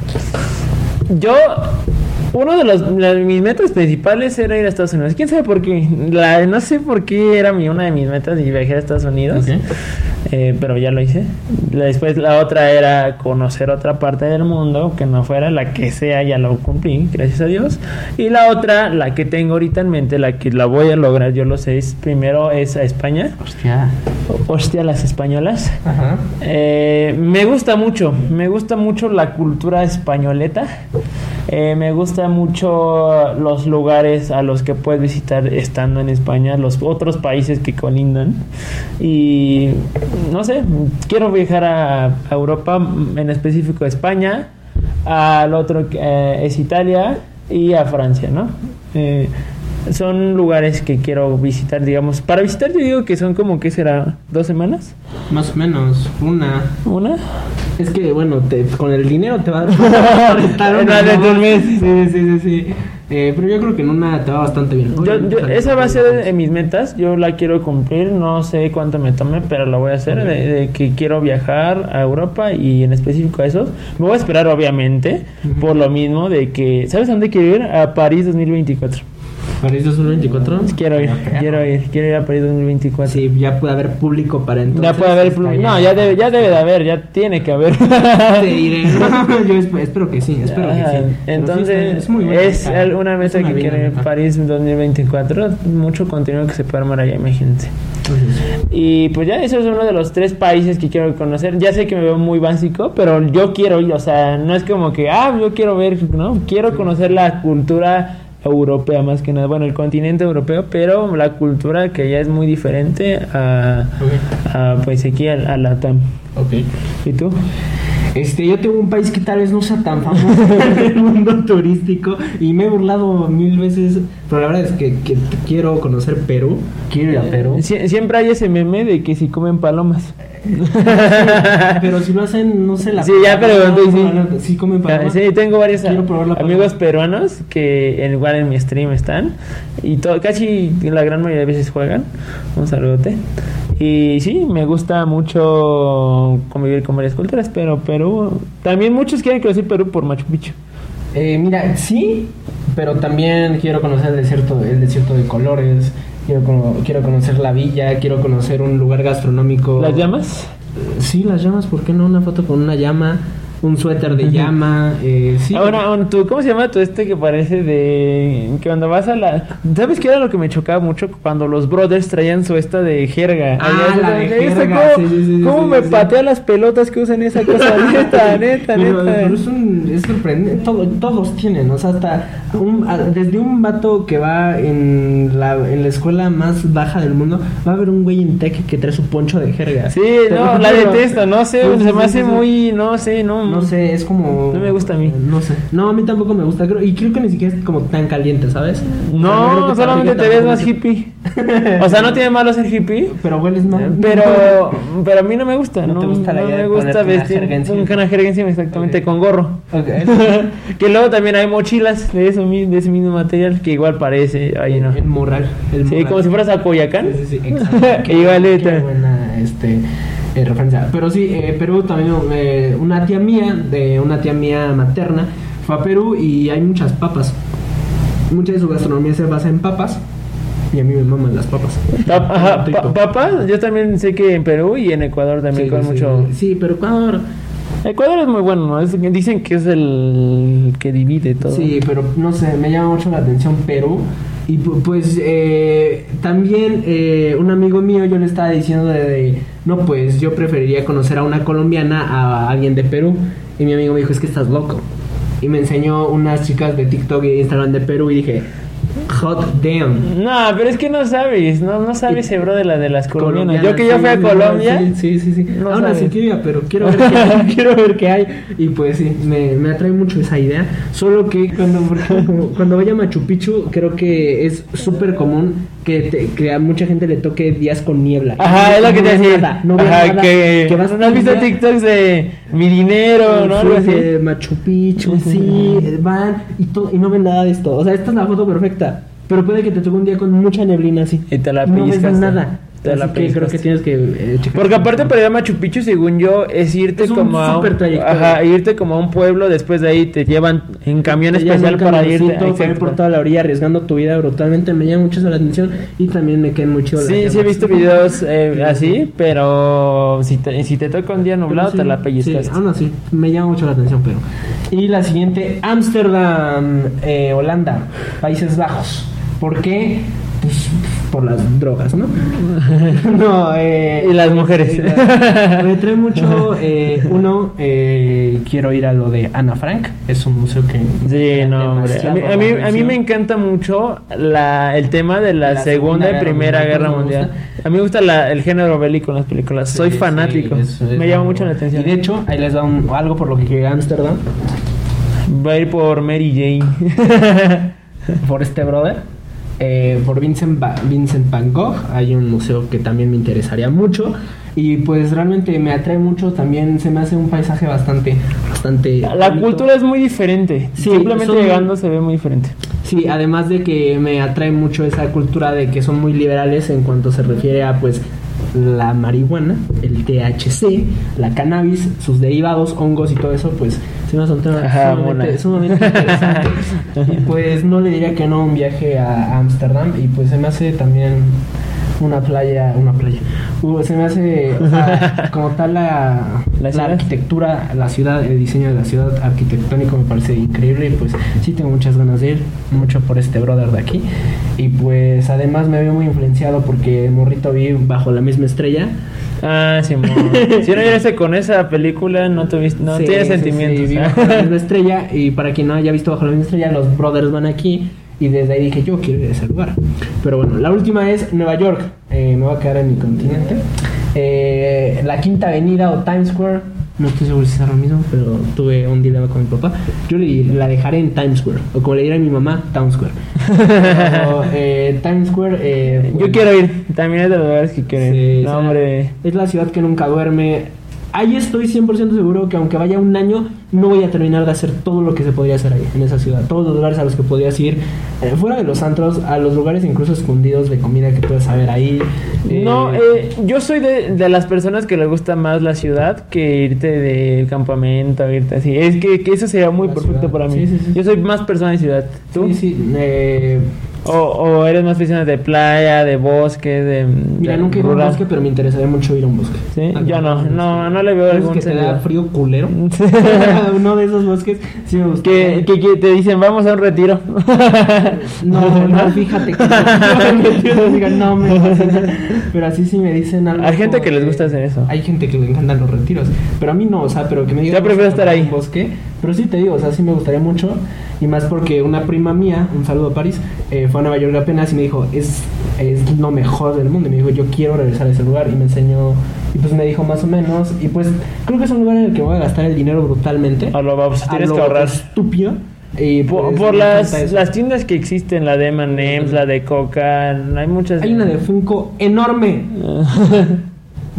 Yo, uno de los la- mis metas principales era ir a Estados Unidos. ¿Quién sabe por qué? La, no sé por qué era mi, una de mis metas y viajar a Estados Unidos. Ok. Eh, pero ya lo hice. Después la otra era conocer otra parte del mundo que no fuera la que sea, ya lo cumplí, gracias a Dios. Y la otra, la que tengo ahorita en mente, la que la voy a lograr, yo lo sé, es, primero es a España. Hostia. Hostia, las españolas. Ajá. Eh, me gusta mucho, me gusta mucho la cultura españoleta. Eh, me gusta mucho los lugares a los que puedes visitar estando en España, los otros países que colindan. Y no sé, quiero viajar a, a Europa, en específico a España. Al otro eh, es Italia y a Francia, ¿no? Eh, son lugares que quiero visitar, digamos. Para visitar, yo digo que son como, ¿qué será? ¿Dos semanas? Más o menos, una. ¿Una? Es que, bueno, te, con el dinero te va a En una, de ¿no? tu mes. Sí, sí, sí, sí. Eh, pero yo creo que en una te va bastante bien. Yo, yo- esa va a ser en mis metas, yo la quiero cumplir, no sé cuánto me tome, pero la voy a hacer, de, de que quiero viajar a Europa y en específico a esos. Me voy a esperar obviamente, por lo mismo de que, ¿sabes dónde quiero ir? A París 2024. París 2024. Quiero ir, Ok. quiero ir, quiero ir a París 2024. Sí, ya puede haber público para entonces. ya puede haber, Está no, ya debe, ya debe de haber, ya tiene que haber. Te diré. Yo esp- espero que sí, espero que sí. Ah, Entonces, está- muy buena es una Es meta que meta. París 2024. Mucho contenido que se puede armar allá, imagínense. Entonces, Y pues ya eso es uno de los tres países que quiero conocer. Ya sé que me veo muy básico, pero yo quiero ir, o sea, no es como que, ah, yo quiero ver, ¿no? Quiero conocer la cultura europea más que nada, bueno, el continente europeo, pero la cultura que ya es muy diferente a, pues aquí a, a la TAM. Ok. ¿Y tú? Este, yo tengo un país que tal vez no sea tan famoso en el mundo turístico y me he burlado mil veces, pero la verdad es que, que quiero conocer Perú. Quiero ir a Perú. Sie- siempre hay ese meme de que si comen palomas. pero si lo hacen, no sé, la Sí, ya pregunté, y sí. Sí, comen Ah, palomas. Sí, tengo varios amigos paloma. peruanos que en- igual en mi stream están y to- casi la gran mayoría de veces juegan. Un saludote. Y sí, me gusta mucho convivir con varias culturas, pero Perú... También muchos quieren conocer Perú por Machu Picchu. Eh, mira, sí, pero también quiero conocer el desierto, el desierto de colores. Quiero, quiero conocer la villa, quiero conocer un lugar gastronómico. ¿Las llamas? Sí, las llamas, ¿por qué no? Una foto con una llama, un suéter de llama, eh, sí. Ahora, tú, ¿cómo se llama tu este que parece de... que cuando vas a la... ¿Sabes qué era lo que me chocaba mucho? Cuando los brothers traían su esta de jerga. Ah, Allá, la de ¿esa jerga, ¿Cómo, sí, sí, sí, cómo sí, me patea las pelotas que usan esa cosa? neta, neta, pero, neta. pero es, un, es sorprendente, todo- todos tienen, o sea, hasta un- desde un vato que va en la, en la escuela más baja del mundo, va a haber un güey en tech que trae su poncho de jerga. Sí, no, la detesto, no sé, se me hace muy, no sé, no. No sé, es como... No me gusta a mí. No sé. No, a mí tampoco me gusta. Creo, y creo que ni siquiera es como tan caliente, ¿sabes? O sea, creo No, que solamente te ves más hippie. O sea, no tiene malo ser hippie. Pero hueles mal. Pero, pero a mí no me gusta, ¿No no, te gusta la no idea me de gusta vestir una jerga encima, exactamente, con gorro. Ok. que luego también hay mochilas de, eso, de ese mismo material que igual parece, ahí no. El morral. El Sí, como si fueras a Coyacán. Sí, sí, sí, exacto. Qué buena este, eh, referencia. Pero sí, eh, Perú también, eh, una tía mía, de una tía mía materna, fue a Perú y hay muchas papas. Mucha de su gastronomía se basa en papas. Y a mí me maman las papas. Pa- ajá, Rico. pa- papa, yo también sé que en Perú y en Ecuador también Sí, con sí, mucho. Sí, pero Ecuador. Ecuador es muy bueno, ¿no? Dicen que es el que divide todo. Sí, pero no sé, me llama mucho la atención Perú. Y pu- pues eh, también eh, un amigo mío yo le estaba diciendo de, no pues yo preferiría conocer a una colombiana a alguien de Perú. Y mi amigo me dijo, es que estás loco. Y me enseñó unas chicas de TikTok y Instagram de Perú y dije, hot damn. No, pero es que no sabes, no, no sabes ese bro de la de las colombianas. Yo que yo sí, fui a sí, Colombia. Sí, sí, sí. No Aún así quiero ir, pero quiero ver qué hay, quiero ver qué hay. Y pues sí, me, me atrae mucho esa idea. Solo que cuando, cuando vaya a Machu Picchu, creo que es súper común que, te- que a mucha gente le toque días con niebla. Ajá, es lo que te No ves decía. nada, No Ajá, nada, que, que vas ¿no has visto TikToks de mi dinero, ¿no? Así. de Machu Picchu, sí, van y, to- y no ven nada de esto. O sea, esta es la foto perfecta. Pero puede que te toque un día con mucha neblina así. Y te la no ves nada. Te la que creo que tienes que eh, checar. Porque aparte para ir a Machu Picchu, según yo, es irte Es un como a ajá, irte como a un pueblo, después de ahí te llevan en camión Te especial un para irte. para ir por toda la orilla arriesgando tu vida brutalmente. Me llama mucho la atención y también me quedan las Sí, sí he visto videos eh, así, pero si te, si te toca un día nublado, te la sí, pellizcaste. Sí, aún así, me llama mucho la atención, pero. Y la siguiente, Ámsterdam, eh, Holanda, Países Bajos. ¿Por qué? Pues por las drogas, ¿no? no, eh. Y las mujeres. eh, la- Me trae mucho. eh, uno, eh, quiero ir a lo de Ana Frank. Es un museo que. Sí, no, hombre. A mí, a mí, a mí me encanta mucho la, el tema de la, La Segunda Segunda y Primera Guerra Guerra Mundial, A mí me gusta la- el género bélico en las películas. Soy Sí, fanático. sí, me llama mucho la atención. Y de hecho, ahí les da un- algo por lo que ir a Ámsterdam. Va a ir por Mary Jane. por este brother, eh, por Vincent, Vincent Van Gogh. Hay un museo que también me interesaría mucho. Y pues realmente me atrae mucho. También se me hace un paisaje bastante. bastante la cultura es muy diferente. Sí, Simplemente son- llegando se ve muy diferente. Sí, además de que me atrae mucho esa cultura de que son muy liberales en cuanto se refiere a pues la marihuana, el THC, la cannabis, sus derivados, hongos y todo eso, pues se me hace un tema Ajá, sumamente, sumamente interesante. y pues no le diría que no un viaje a Ámsterdam y pues se me hace también una playa, una playa. Uh, se me hace o sea, como tal la, ¿La la arquitectura, la ciudad, el diseño de la ciudad arquitectónico me parece increíble y pues sí tengo muchas ganas de ir, mucho por este brother de aquí. Y pues además me veo muy influenciado porque morrito vi bajo la misma estrella. Ah, Simón. si no llegaste con esa película, no tuviste, no Sí, tienes sí, sentimientos. sí, vi ¿eh? bajo la misma estrella y para quien no haya visto bajo la misma estrella, los brothers van aquí y desde ahí dije yo quiero ir a ese lugar. Pero bueno, la última es Nueva York. Eh, me voy a quedar en mi continente. Eh, la Quinta Avenida o Times Square. No estoy seguro si es lo mismo, pero tuve un dilema con mi papá. Yo le- la dejaré en Times Square, o como le dirá a mi mamá, Town Square. Pero, eh, Times Square. eh, Yo quiero ir, también es de los lugares que quiero ir. Sí, no, o hombre. Es la ciudad que nunca duerme. Ahí estoy 100% seguro que aunque vaya un año, no voy a terminar de hacer todo lo que se podría hacer ahí, en esa ciudad. Todos los lugares a los que podrías ir, eh, fuera de los antros, a los lugares incluso escondidos de comida que puedes saber ahí. Eh, No, eh, yo soy de, de las personas que le gusta más la ciudad que irte del campamento, irte así. Es que, que eso sería muy La perfecto ciudad. para mí. Sí, sí, sí. Yo soy más persona de ciudad. ¿Tú? Sí, sí. O, o eres más persona de playa, de bosque, de. mira, de nunca he ido a un bosque, pero me interesaría mucho ir a un bosque. Sí, yo no, no, no le veo ¿Sabes algún que te da sentido. frío culero? Uno de esos bosques sí me gusta. Que, que, que te dicen, vamos a un retiro. No, no, fíjate que no, no me. Pero así sí me dicen algo. Hay gente que les gusta hacer eso. Hay gente que le encantan los retiros. Pero a mí no, o sea, pero que me digan. Yo prefiero "Vamos a estar ahí". un bosque. Pero sí te digo, o sea, sí me gustaría mucho. Y más porque una prima mía, un saludo a París, eh, fue a Nueva York apenas y me dijo, es, es lo mejor del mundo. Y me dijo, yo quiero regresar a ese lugar. Y me enseñó, y pues me dijo más o menos. Y pues creo que es un lugar en el que voy a gastar el dinero brutalmente. A lo vamos, A tienes lo que ahorrar. Estúpido. Y Por, pues, por las, las tiendas que existen, la de M&M's, la de Coca, hay muchas. Hay una de Funko enorme.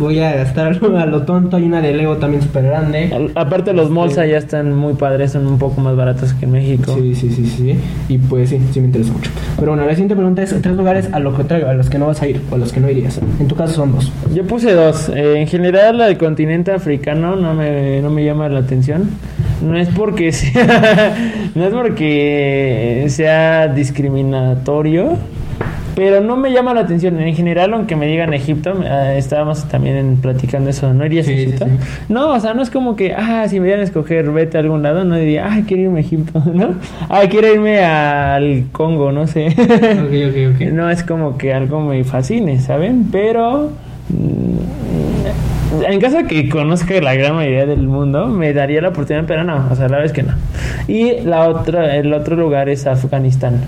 Voy a gastar a lo tonto. Hay una de Lego también súper grande. Al- Aparte los malls Sí. allá están muy padres, son un poco más baratos que en México. Sí, sí, sí, sí. Y pues sí, sí me interesa mucho. Pero bueno, la siguiente pregunta es tres lugares a lo contrario, a los que no vas a ir o a los que no irías. En tu caso son dos. Yo puse dos. Eh, en general, la del continente africano no me, no me llama la atención. No es porque sea, no es porque sea discriminatorio, pero no me llama la atención. En general, aunque me digan Egipto, eh, estábamos también platicando eso. ¿No irías Sí, a Egipto? sí. No, o sea, no es como que, ah, si me dieran a escoger, vete a algún lado, no diría, ah, quiero irme a Egipto, ¿no? Ah, quiero irme al Congo, no sé. Ok, ok, ok. No es como que algo me fascine, ¿saben? Pero mm, en caso de que conozca la gran mayoría del mundo, me daría la oportunidad, pero no, o sea, la es que no. Y la otra, el otro lugar es Afganistán.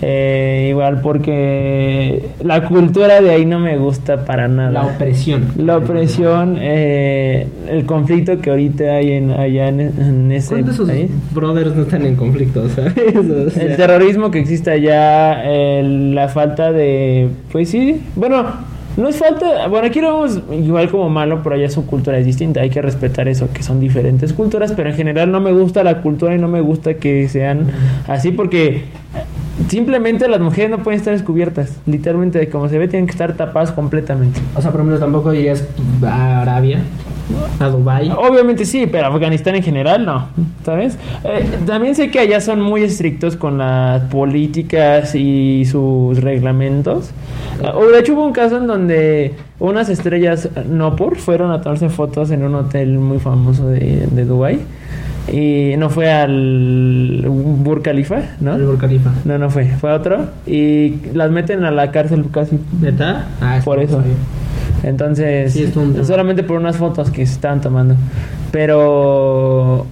Eh, igual porque la cultura de ahí no me gusta para nada. La opresión. La opresión, eh, el conflicto que ahorita hay en, allá en, en ese ¿Cuántos país. brothers no están en conflicto, sabes? O sea, El terrorismo que existe allá, la falta de... Pues sí, bueno, no es falta... Bueno, aquí lo vemos igual como malo, pero allá su cultura es distinta. Hay que respetar eso, que son diferentes culturas, pero en general no me gusta la cultura y no me gusta que sean así porque... Simplemente las mujeres no pueden estar descubiertas. Literalmente, de como se ve, tienen que estar tapadas completamente. O sea, por ejemplo, tampoco irías a Arabia, a Dubai. Obviamente sí, pero Afganistán en general no, ¿sabes? Eh, también sé que allá son muy estrictos con las políticas y sus reglamentos. Eh, o de hecho hubo un caso en donde unas estrellas no por fueron a tomarse fotos en un hotel muy famoso de, de Dubai y no fue al Burj Khalifa, ¿no? Al Burj Khalifa. No, no fue, fue a otro y las meten a la cárcel casi ¿Neta? Ah, por eso. Entonces, Sí, es solamente por unas fotos que se estaban tomando. Pero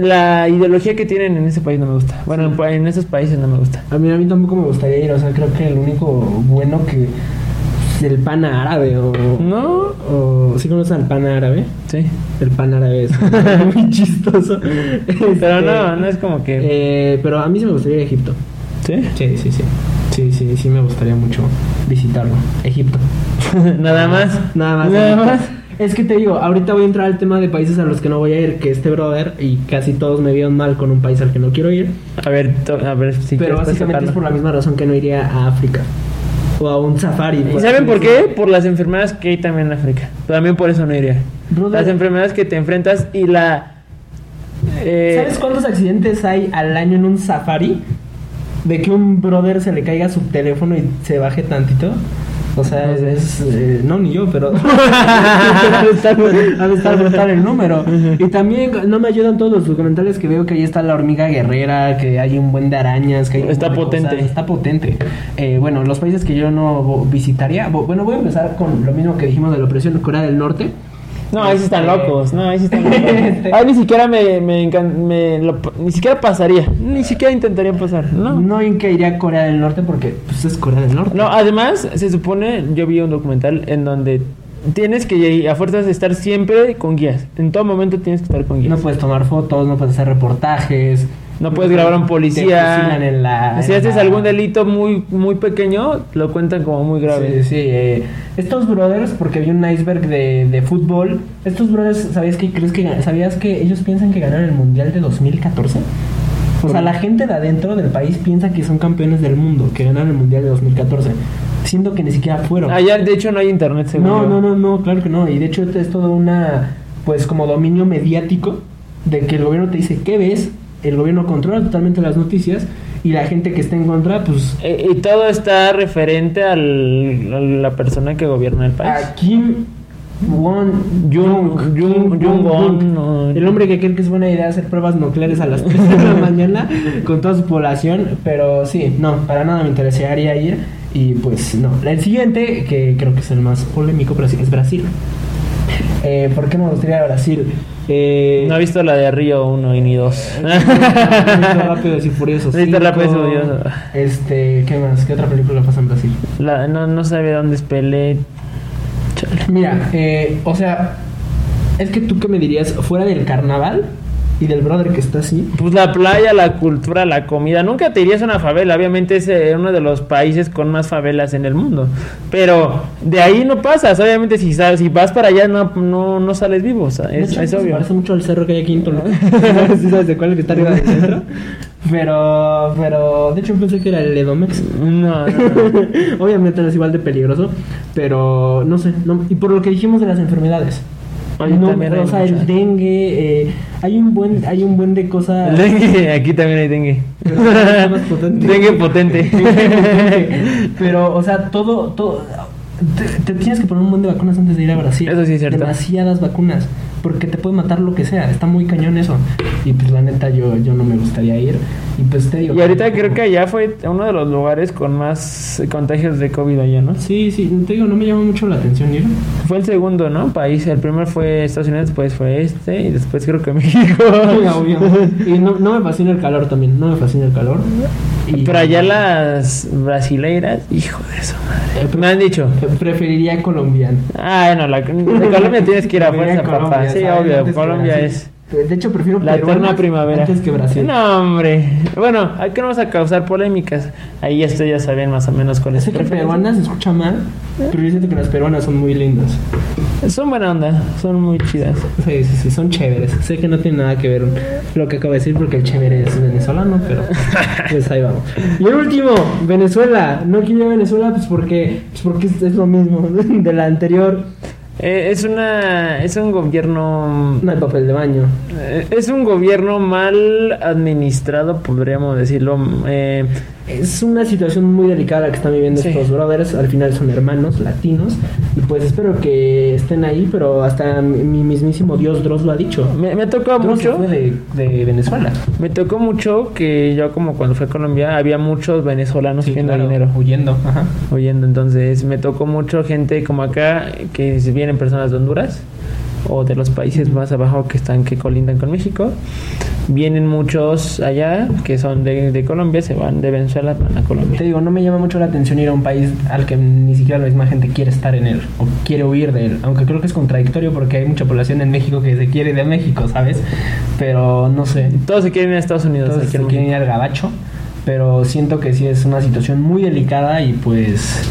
la ideología que tienen en ese país no me gusta. Bueno, en, esos países no me gusta. A mí, a mí tampoco me gustaría ir, o sea, creo que el único bueno que el pan árabe o No, o ¿sí conoces al pan árabe? sí. El pan árabe es muy chistoso. Pero Este, no, no es como que... eh, pero a mí sí me gustaría ir a Egipto. ¿Sí? Sí, sí, sí. Sí, sí, sí me gustaría mucho visitarlo. Egipto. Nada más. Nada más. Nada más. Es que te digo, ahorita voy a entrar al tema de países a los que no voy a ir, que este brother y casi todos me vieron mal con un país al que no quiero ir. A ver, a ver si pero básicamente es por la misma razón que no iría a África. O a un safari. ¿Y saben por qué? Por las enfermedades que hay también en África. También por eso no iría. Brother. Las enfermedades que te enfrentas y la... eh, ¿Sabes cuántos accidentes hay al año en un safari? De que un brother se le caiga su teléfono y se baje tantito. O sea, es, es, eh, no ni yo, pero ha de estar, ha de estar brutal el número. Y también no me ayudan todos los documentales que veo que ahí está la hormiga guerrera, que hay un buen de arañas, que hay Está potente. cosas. Está potente. Eh, bueno, los países que yo no visitaría, bueno, voy a empezar con lo mismo que dijimos de la opresión Corea del Norte. No, ahí sí están Este- locos, no, ahí sí están locos. Este- Ahí ni siquiera me, me, encan- me lo- ni siquiera pasaría, ni siquiera intentaría pasar, no. No que iría a Corea del Norte porque pues es Corea del Norte. No, además, se supone, yo vi un documental en donde tienes que a fuerzas de estar siempre con guías. En todo momento tienes que estar con guías. No puedes tomar fotos, no puedes hacer reportajes. No puedes grabar a un policía. fusilan en la- si en haces la- algún delito muy muy pequeño, lo cuentan como muy grave. Sí, sí. eh, estos brothers, porque vi un iceberg de, de fútbol. Estos brothers, ¿sabías que crees que sabías que ellos piensan que ganaron el mundial de 2014? O sea, la gente de adentro del país piensa que son campeones del mundo, que ganaron el mundial de 2014, siendo que ni siquiera fueron. Allá, de hecho, no hay internet, según No, no, no, no, claro que no. Y de hecho es todo una, pues como dominio mediático de que el gobierno te dice, ¿qué ves? El gobierno controla totalmente las noticias y la gente que está en contra, pues Eh, Y todo está referente al, a la persona que gobierna el país. a Kim Won Jung- Jung, Jung- el hombre que cree que es buena idea hacer pruebas nucleares a las 3 de la mañana con toda su población, pero sí, no, para nada me interesaría ir y pues no. El siguiente, que creo que es el más polémico, pero sí, es Brasil. Eh, ¿Por qué me gustaría ir a Brasil? Eh, No he visto la de Río 1 y ni 2. No he visto Rápidos y Furiosos. No cinco. Rápidos y Furiosos. Este, ¿qué más? ¿Qué otra película pasa en Brasil? La- no, no sabía dónde es Pelé. Chale. Mira, eh, o sea, es que tú qué me dirías, fuera del carnaval y del brother que está así. Pues la playa, la cultura, la comida. Nunca te irías a una favela. Obviamente es eh, uno de los países con más favelas en el mundo. Pero de ahí no pasas. Obviamente si, sal- si vas para allá no, no, no sales vivo. o sea, es, es obvio. parece mucho al cerro que hay aquí en Toluca. ¿Sí sabes de cuál es que está arriba del centro? Pero, pero, de hecho pensé que era el Edomex. No, no, no. Obviamente es igual de peligroso, pero no sé. no- y por lo que dijimos de las enfermedades. No, o sea, el dengue, eh, hay un buen, hay un buen de cosas. El dengue, aquí también hay dengue. Potente. Dengue potente. Pero, o sea, todo, todo. Te, te tienes que poner un buen de vacunas antes de ir a Brasil. Eso sí es cierto. Demasiadas vacunas. Porque te puede matar lo que sea. Está muy cañón eso. Y pues la neta, yo, yo no me gustaría ir. Y pues te digo. Y ahorita creo que allá fue uno de los lugares con más eh, contagios de COVID allá, ¿no? Sí, sí, te digo, no me llama mucho la atención ir. Fue el segundo, ¿no? País. El primero fue Estados Unidos, después fue este y después creo que México. Obvio. Y no, no me fascina el calor también. No me fascina el calor. Y- Pero allá las brasileiras, hijo de su madre. Eh, Me han dicho. Preferiría colombiano. Ah, no, la, de Colombia tienes que ir a fuerza, papá. Sí, obvio, Colombia es De hecho, prefiero la eterna primavera. Antes que Brasil. No, hombre. Bueno, aquí no vamos a causar polémicas. Ahí ya ustedes ya saben más o menos cuál es Sé que peruanas se escucha mal, pero yo siento que las peruanas son muy lindas. Son buena onda, son muy chidas. Sí, sí, sí, son chéveres. Sé que no tiene nada que ver lo que acabo de decir porque el chévere es venezolano, pero pues ahí vamos. Y el último, Venezuela. No quiero ir a Venezuela pues porque, pues porque es lo mismo de la anterior. Eh, es una es un gobierno No hay papel de baño. eh, es un gobierno mal administrado, podríamos decirlo. Eh, Es una situación muy delicada que están viviendo Sí. estos brothers. Al final son hermanos latinos. Y pues espero que estén ahí, pero hasta mi mismísimo Dios Dross lo ha dicho. me, me tocó Dross mucho. fue de, de Venezuela. Me tocó mucho que yo como cuando fui a Colombia había muchos venezolanos Sí, pidiendo claro, dinero. Huyendo. Ajá. oyendo. Entonces me tocó mucho gente como acá que vienen personas de Honduras o de los países más abajo que están que colindan con México. Vienen muchos allá que son de, de Colombia, se van de Venezuela van a Colombia. Te digo, no me llama mucho la atención ir a un país al que ni siquiera la misma gente quiere estar en él o quiere huir de él. Aunque creo que es contradictorio porque hay mucha población en México que se quiere de México, ¿sabes? Pero no sé. Todos se quieren ir a Estados Unidos. Todos se en quieren ir al gabacho. Pero siento que sí es una situación muy delicada y pues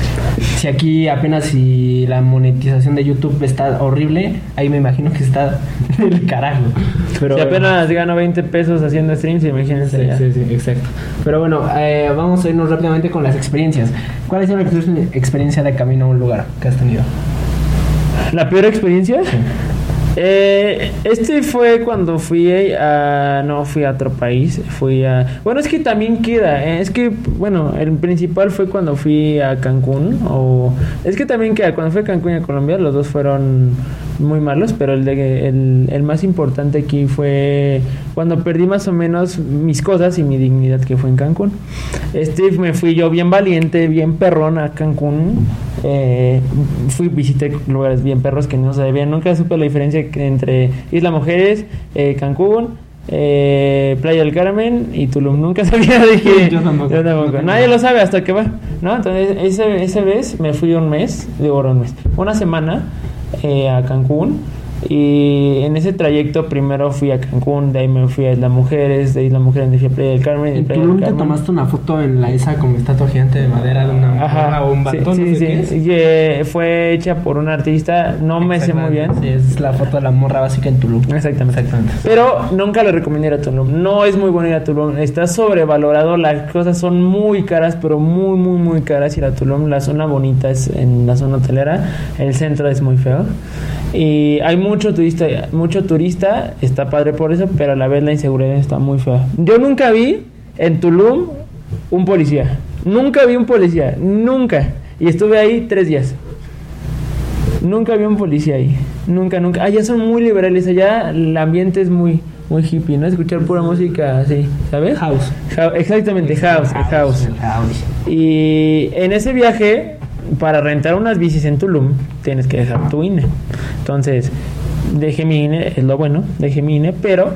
si aquí apenas si la monetización de YouTube está horrible, ahí me imagino que está del carajo. Pero si apenas gano 20 pesos haciendo streams, imagínense. Sí, ya. sí, sí, exacto. Pero bueno, eh, vamos a irnos rápidamente con las experiencias. ¿Cuál es la experiencia de camino a un lugar que has tenido? ¿La peor experiencia? Eh, este fue cuando fui a... No, fui a otro país. Fui a... Bueno, es que también queda. eh, Es que, bueno, el principal fue cuando fui a Cancún. O... Es que también queda. Cuando fui a Cancún y a Colombia, los dos fueron muy malos. Pero el, de, el, el más importante aquí fue cuando perdí más o menos mis cosas y mi dignidad que fue en Cancún. Este me fui yo bien valiente, bien perrón a Cancún. Eh, fui, visité lugares bien perros que no sabía. Nunca supe la diferencia entre Isla Mujeres, eh, Cancún, eh, Playa del Carmen y Tulum. Nunca sabía de que. Yo tampoco. yo tampoco. No tengo Nadie lo sabe hasta que va. ¿no? Entonces, ese, ese vez me fui un mes, digo, un mes, una semana eh, a Cancún. Y en ese trayecto primero fui a Cancún, de ahí me fui a Isla Mujeres, de Isla Mujeres me fui a Playa del Carmen. de ¿En Playa Tulum del te Carmen- tomaste una foto en la esa como estatua gigante de madera de una Ajá, o un sí, batón? sí, no sé sí, qué es? fue hecha por un artista, no me sé muy bien. Sí, es la foto de la morra básica en Tulum. Exactamente. Exactamente. Pero nunca le recomiendo ir a Tulum. No es muy bueno ir a Tulum. Está sobrevalorado. Las cosas son muy caras, pero muy, muy, muy caras ir a Tulum. La zona bonita es en la zona hotelera. El centro es muy feo. Y hay mucho turista, mucho turista. Está padre por eso, pero a la vez la inseguridad está muy fea. Yo nunca vi en Tulum un policía. Nunca vi un policía. Nunca. Y estuve ahí tres días. Nunca vi un policía ahí. Nunca, nunca. Allá son muy liberales. Allá el ambiente es muy, muy hippie, ¿no? Escuchar pura música así, ¿sabes? House. Hou- exactamente, house, house. House. Y en ese viaje, para rentar unas bicis en Tulum, tienes que dejar tu INE. Entonces, dejé mi INE, es lo bueno, dejé mi INE, pero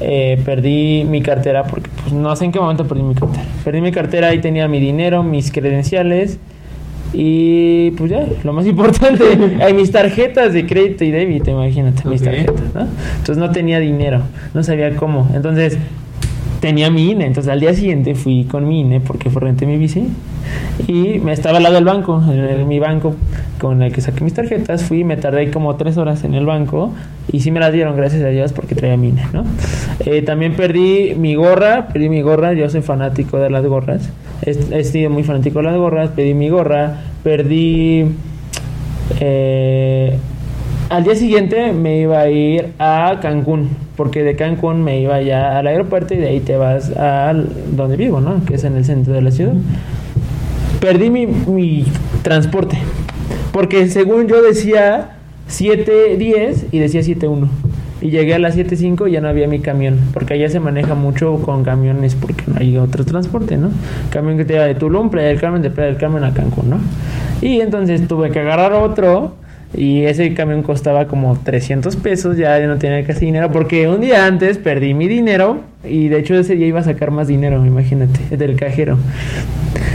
eh, perdí mi cartera porque pues, no sé en qué momento perdí mi cartera. Perdí mi cartera, ahí tenía mi dinero, mis credenciales. Y pues ya, lo más importante, hay mis tarjetas de crédito y débito, imagínate, mis tarjetas, ¿no? Entonces no tenía dinero, no sabía cómo. Entonces tenía mi INE. Entonces al día siguiente fui con mi INE porque fue renté mi bici y me estaba al lado del banco, en, mi banco con el que saqué mis tarjetas. Fui y me tardé como tres horas en el banco y sí me las dieron, gracias a Dios, porque traía mi INE, ¿no? Eh, también perdí mi gorra, perdí mi gorra. Yo soy fanático de las gorras. He, he sido muy fanático de las gorras. Perdí mi gorra, perdí. Eh, al día siguiente me iba a ir a Cancún, porque de Cancún me iba ya al aeropuerto y de ahí te vas a donde vivo, ¿no? Que es en el centro de la ciudad. Perdí mi, mi transporte, porque según yo decía 7.10 y decía 7.1. Y llegué a las 7.05 y ya no había mi camión, porque allá se maneja mucho con camiones porque no hay otro transporte, ¿no? Camión que te lleva de Tulum, Playa del Carmen, de Playa del Carmen a Cancún, ¿no? Y entonces tuve que agarrar otro y ese camión costaba como 300 pesos, ya no tenía casi dinero, porque un día antes perdí mi dinero y de hecho ese día iba a sacar más dinero, imagínate, del cajero.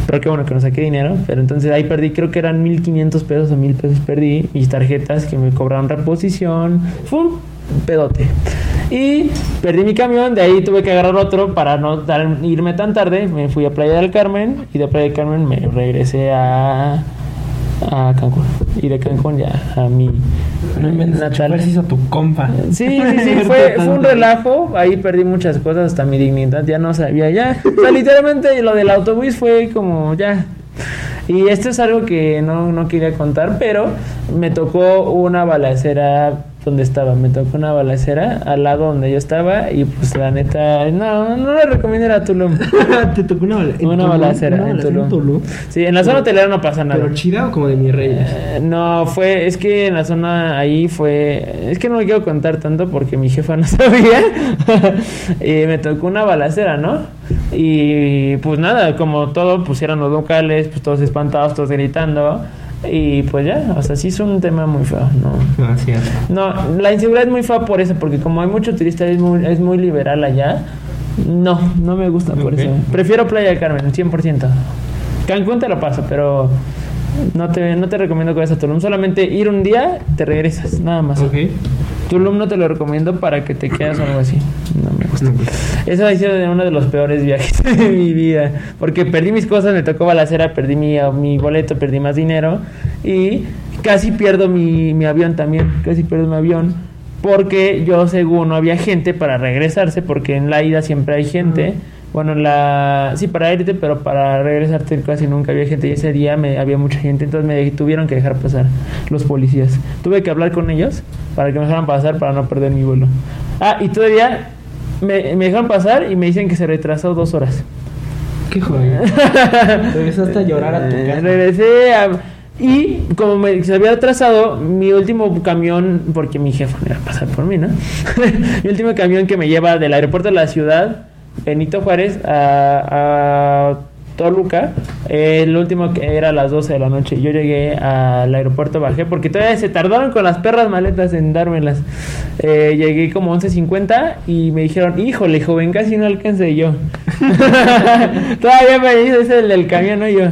Pero qué bueno que no saqué dinero, pero entonces ahí perdí, creo que eran 1500 pesos o 1000 pesos perdí, mis tarjetas que me cobraron reposición, fue pedote. Y perdí mi camión, de ahí tuve que agarrar otro para no irme tan tarde, me fui a Playa del Carmen y de Playa del Carmen me regresé a a Cancún y de Cancún ya a mi No natal. hizo tu compa. Sí, sí, sí, fue, fue un relajo. Ahí perdí muchas cosas, hasta mi dignidad ya no sabía ya. O sea, literalmente lo del autobús fue como ya. Y esto es algo que no, no quería contar, pero me tocó una balacera donde estaba. Me tocó una balacera al lado donde yo estaba y pues la neta, no, no le recomiendo ir a Tulum. Te tocó una, bala- Una Tulum, balacera una en Tulum. Sí, en la zona hotelera no pasa nada. ¿Pero chida o como de mis reyes? Eh, no, fue, es que en la zona ahí fue, es que no le quiero contar tanto porque mi jefa no sabía. y me tocó una balacera, ¿no? Y pues nada, como todo, pusieron los locales, pues todos espantados, todos gritando. Y pues ya, o sea, sí es un tema muy feo, ¿no? No, la inseguridad es muy fea por eso, porque como hay mucho turista, es muy, es muy liberal allá. No, no me gusta por eso. Prefiero Playa del Carmen, 100%. Cancún te lo paso, pero no te, no te recomiendo que vayas a Tulum. Solamente ir un día, te regresas, nada más. Ok. Tulum no te lo recomiendo para que te quedas o algo así. No me gusta. Eso ha sido uno de los peores viajes de mi vida. Porque perdí mis cosas, me tocó balacera, perdí mi, mi boleto, perdí más dinero. Y casi pierdo mi, mi avión también. Casi pierdo mi avión. porque yo según no había gente para regresarse, porque en la ida siempre hay gente. Bueno, en la sí para irte, pero para regresarte casi nunca había gente y ese día me había mucha gente, entonces me tuvieron que dejar pasar los policías. Tuve que hablar con ellos para que me dejaran pasar para no perder mi vuelo. Ah, y todavía me, me dejan pasar y me dicen que se retrasó dos horas. Qué joder. Regresaste a llorar a tu Eh, casa. Regresé a- y como me, se había atrasado, mi último camión, porque mi jefe me iba a pasar por mí, ¿no? mi último camión que me lleva del aeropuerto de la ciudad, Benito Juárez, a, a Toluca, el último que era a las 12 de la noche. Yo llegué al aeropuerto, bajé, porque todavía se tardaron con las perras maletas en dármelas. Eh, llegué como 11.50 y me dijeron, híjole, joven, casi no alcancé yo. todavía me dice el del camión, no yo.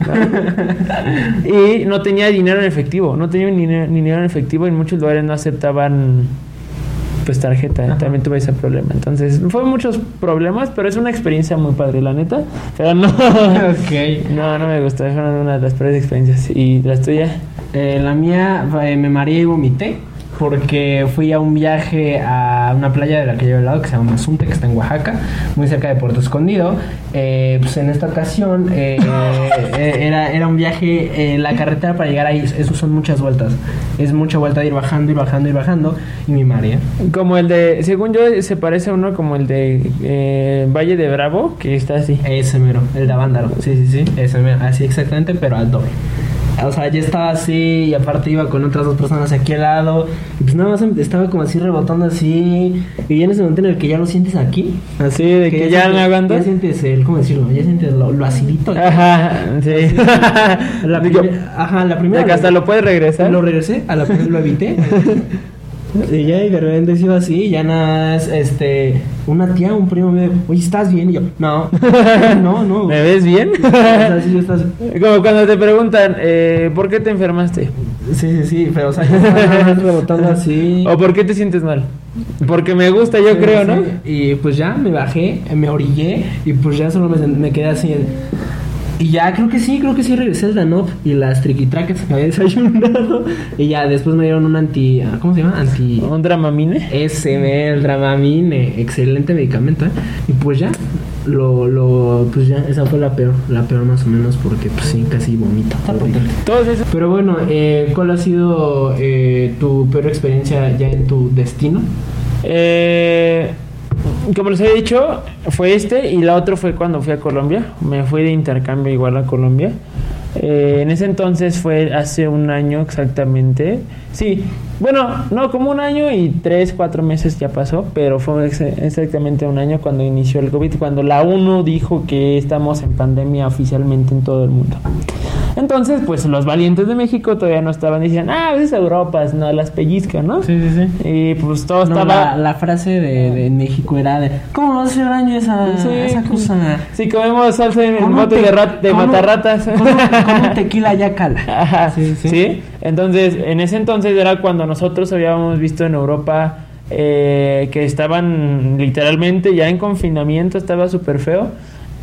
y no tenía dinero en efectivo, no tenía dinero, en efectivo, en muchos lugares no aceptaban pues tarjeta, Ajá. también tuve ese problema. Entonces, fue muchos problemas, pero es una experiencia muy padre, la neta. Pero no, ok. no, no me gustó, fue una de las peores experiencias. ¿Y las tuyas? Eh, la mía eh, me mareé y vomité porque fui a un viaje a una playa de la que yo he hablado que se llama Mazunte, que está en Oaxaca, muy cerca de Puerto Escondido. Eh, pues en esta ocasión eh, eh, era, era un viaje, eh, la carretera para llegar ahí, eso son muchas vueltas. Es mucha vuelta de ir bajando, ir bajando, ir bajando y me mareé. Como el de, según yo, se parece a uno como el de eh, Valle de Bravo, que está así. Ese mero, el de Avándaro. Sí, sí, sí. Ese mero, así exactamente, pero al doble. O sea, ya estaba así y aparte iba con otras dos personas aquí al lado. Y pues nada más em- estaba como así rebotando así. Y ya en ese momento en el que ya lo sientes aquí. Así, de que ya no sientes- aguantas. Ya sientes el, ¿cómo decirlo? Ya sientes lo, lo acidito. Ajá, sí. La Digo, primer- ajá, la primera. de que hasta lo puedes regresar. Lo regresé, a la primera lo evité. Y ya, y de repente se iba así, y ya nada, es, este, una tía, un primo me dijo, oye, ¿estás bien? Y yo, no, no, no. ¿Me ves bien? O sea, sí, yo estás- Como cuando te preguntan, eh, ¿por qué te enfermaste? Sí, sí, sí, pero o sea, rebotando así. ¿O por qué te sientes mal? Porque me gusta, yo Sí, creo, sí. ¿no? Y pues ya me bajé, me orillé y pues ya solo me, me quedé así. Y ya creo que sí, creo que sí regresé al Danop y las triquitraques que había desayunado. Y ya después me dieron un anti. ah, ¿Cómo se llama? Anti. ¿Un dramamine? SM, el Dramamine, excelente medicamento. ¿eh? Y pues ya, lo, lo, pues ya, esa fue la peor, la peor más o menos, porque pues sí, casi esos. Pero bueno, eh, ¿cuál ha sido eh, tu peor experiencia ya en tu destino? Eh, como les he dicho, fue este y la otra fue cuando fui a Colombia. Me fui de intercambio igual a Colombia. Eh, en ese entonces fue hace un año exactamente. Sí, bueno, no, como un año y tres, cuatro meses ya pasó, pero fue ex- exactamente un año cuando inició el COVID, cuando la ONU dijo que estamos en pandemia oficialmente en todo el mundo. Entonces, pues los valientes de México todavía no estaban diciendo, ah, es Europa, no, las pellizcan, ¿no? sí, sí. Y pues todo No, estaba... la, la frase de, de México era de ¿Cómo va a hacer daño esa, Sí, esa cosa? Si comemos salsa en bote te- de, rat- de un- matarratas. Con un, con un tequila ya cala. Ajá, Sí, sí, sí. Entonces, en ese entonces era cuando nosotros habíamos visto en Europa eh, que estaban literalmente ya en confinamiento, estaba súper feo.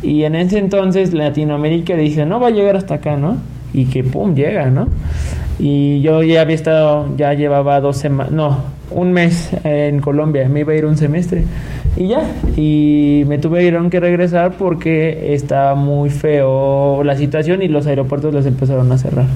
Y en ese entonces Latinoamérica dice, no va a llegar hasta acá, ¿no? Y que pum, llega, ¿no? Y yo ya había estado, ya llevaba dos semanas, no, un mes en Colombia, me iba a ir un semestre. Y ya, y me tuvieron que regresar porque estaba muy feo la situación y los aeropuertos los empezaron a cerrar.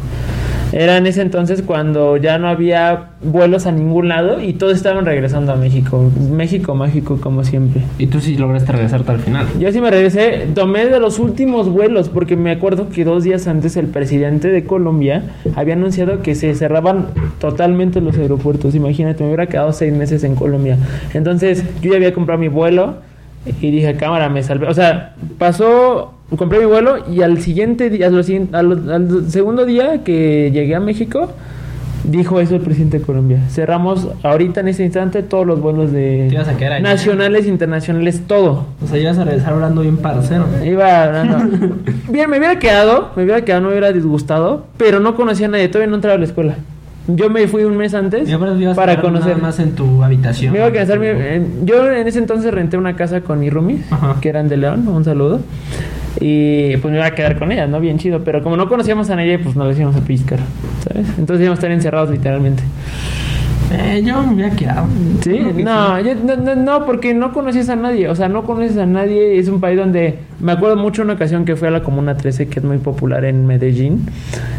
Era en ese entonces cuando ya no había vuelos a ningún lado y todos estaban regresando a México. México mágico como siempre. Y tú sí lograste regresarte al final. Yo sí me regresé, tomé de los últimos vuelos porque me acuerdo que dos días antes el presidente de Colombia había anunciado que se cerraban totalmente los aeropuertos. Imagínate, me hubiera quedado seis meses en Colombia. Entonces yo ya había comprado mi vuelo y dije, cámara, me salvé. O sea, pasó, compré mi vuelo y al siguiente día, al, al- segundo día que llegué a México, dijo eso el presidente de Colombia. Cerramos ahorita en este instante todos los vuelos de a nacionales, internacionales, todo. O sea, ibas a regresar hablando bien parcero. Iba hablando. Bien, me hubiera quedado, me hubiera quedado, no me hubiera disgustado, pero no conocía a nadie, todavía no entraba a la escuela. Yo me fui un mes antes ibas para conocer más en tu habitación. Me iba a quedar yo en ese entonces renté una casa con mis roomies, Ajá. que eran de León, un saludo. Y pues me iba a quedar con ellas, ¿no? Bien chido. Pero como no conocíamos a nadie, pues nos íbamos a piscar, ¿sabes? Entonces íbamos a estar encerrados literalmente. Eh, yo me hubiera quedado. ¿Sí? No, yo- no, no, porque no conoces a nadie. O sea, no conoces a nadie. Es un país donde. Me acuerdo mucho una ocasión que fui a la Comuna 13, que es muy popular en Medellín,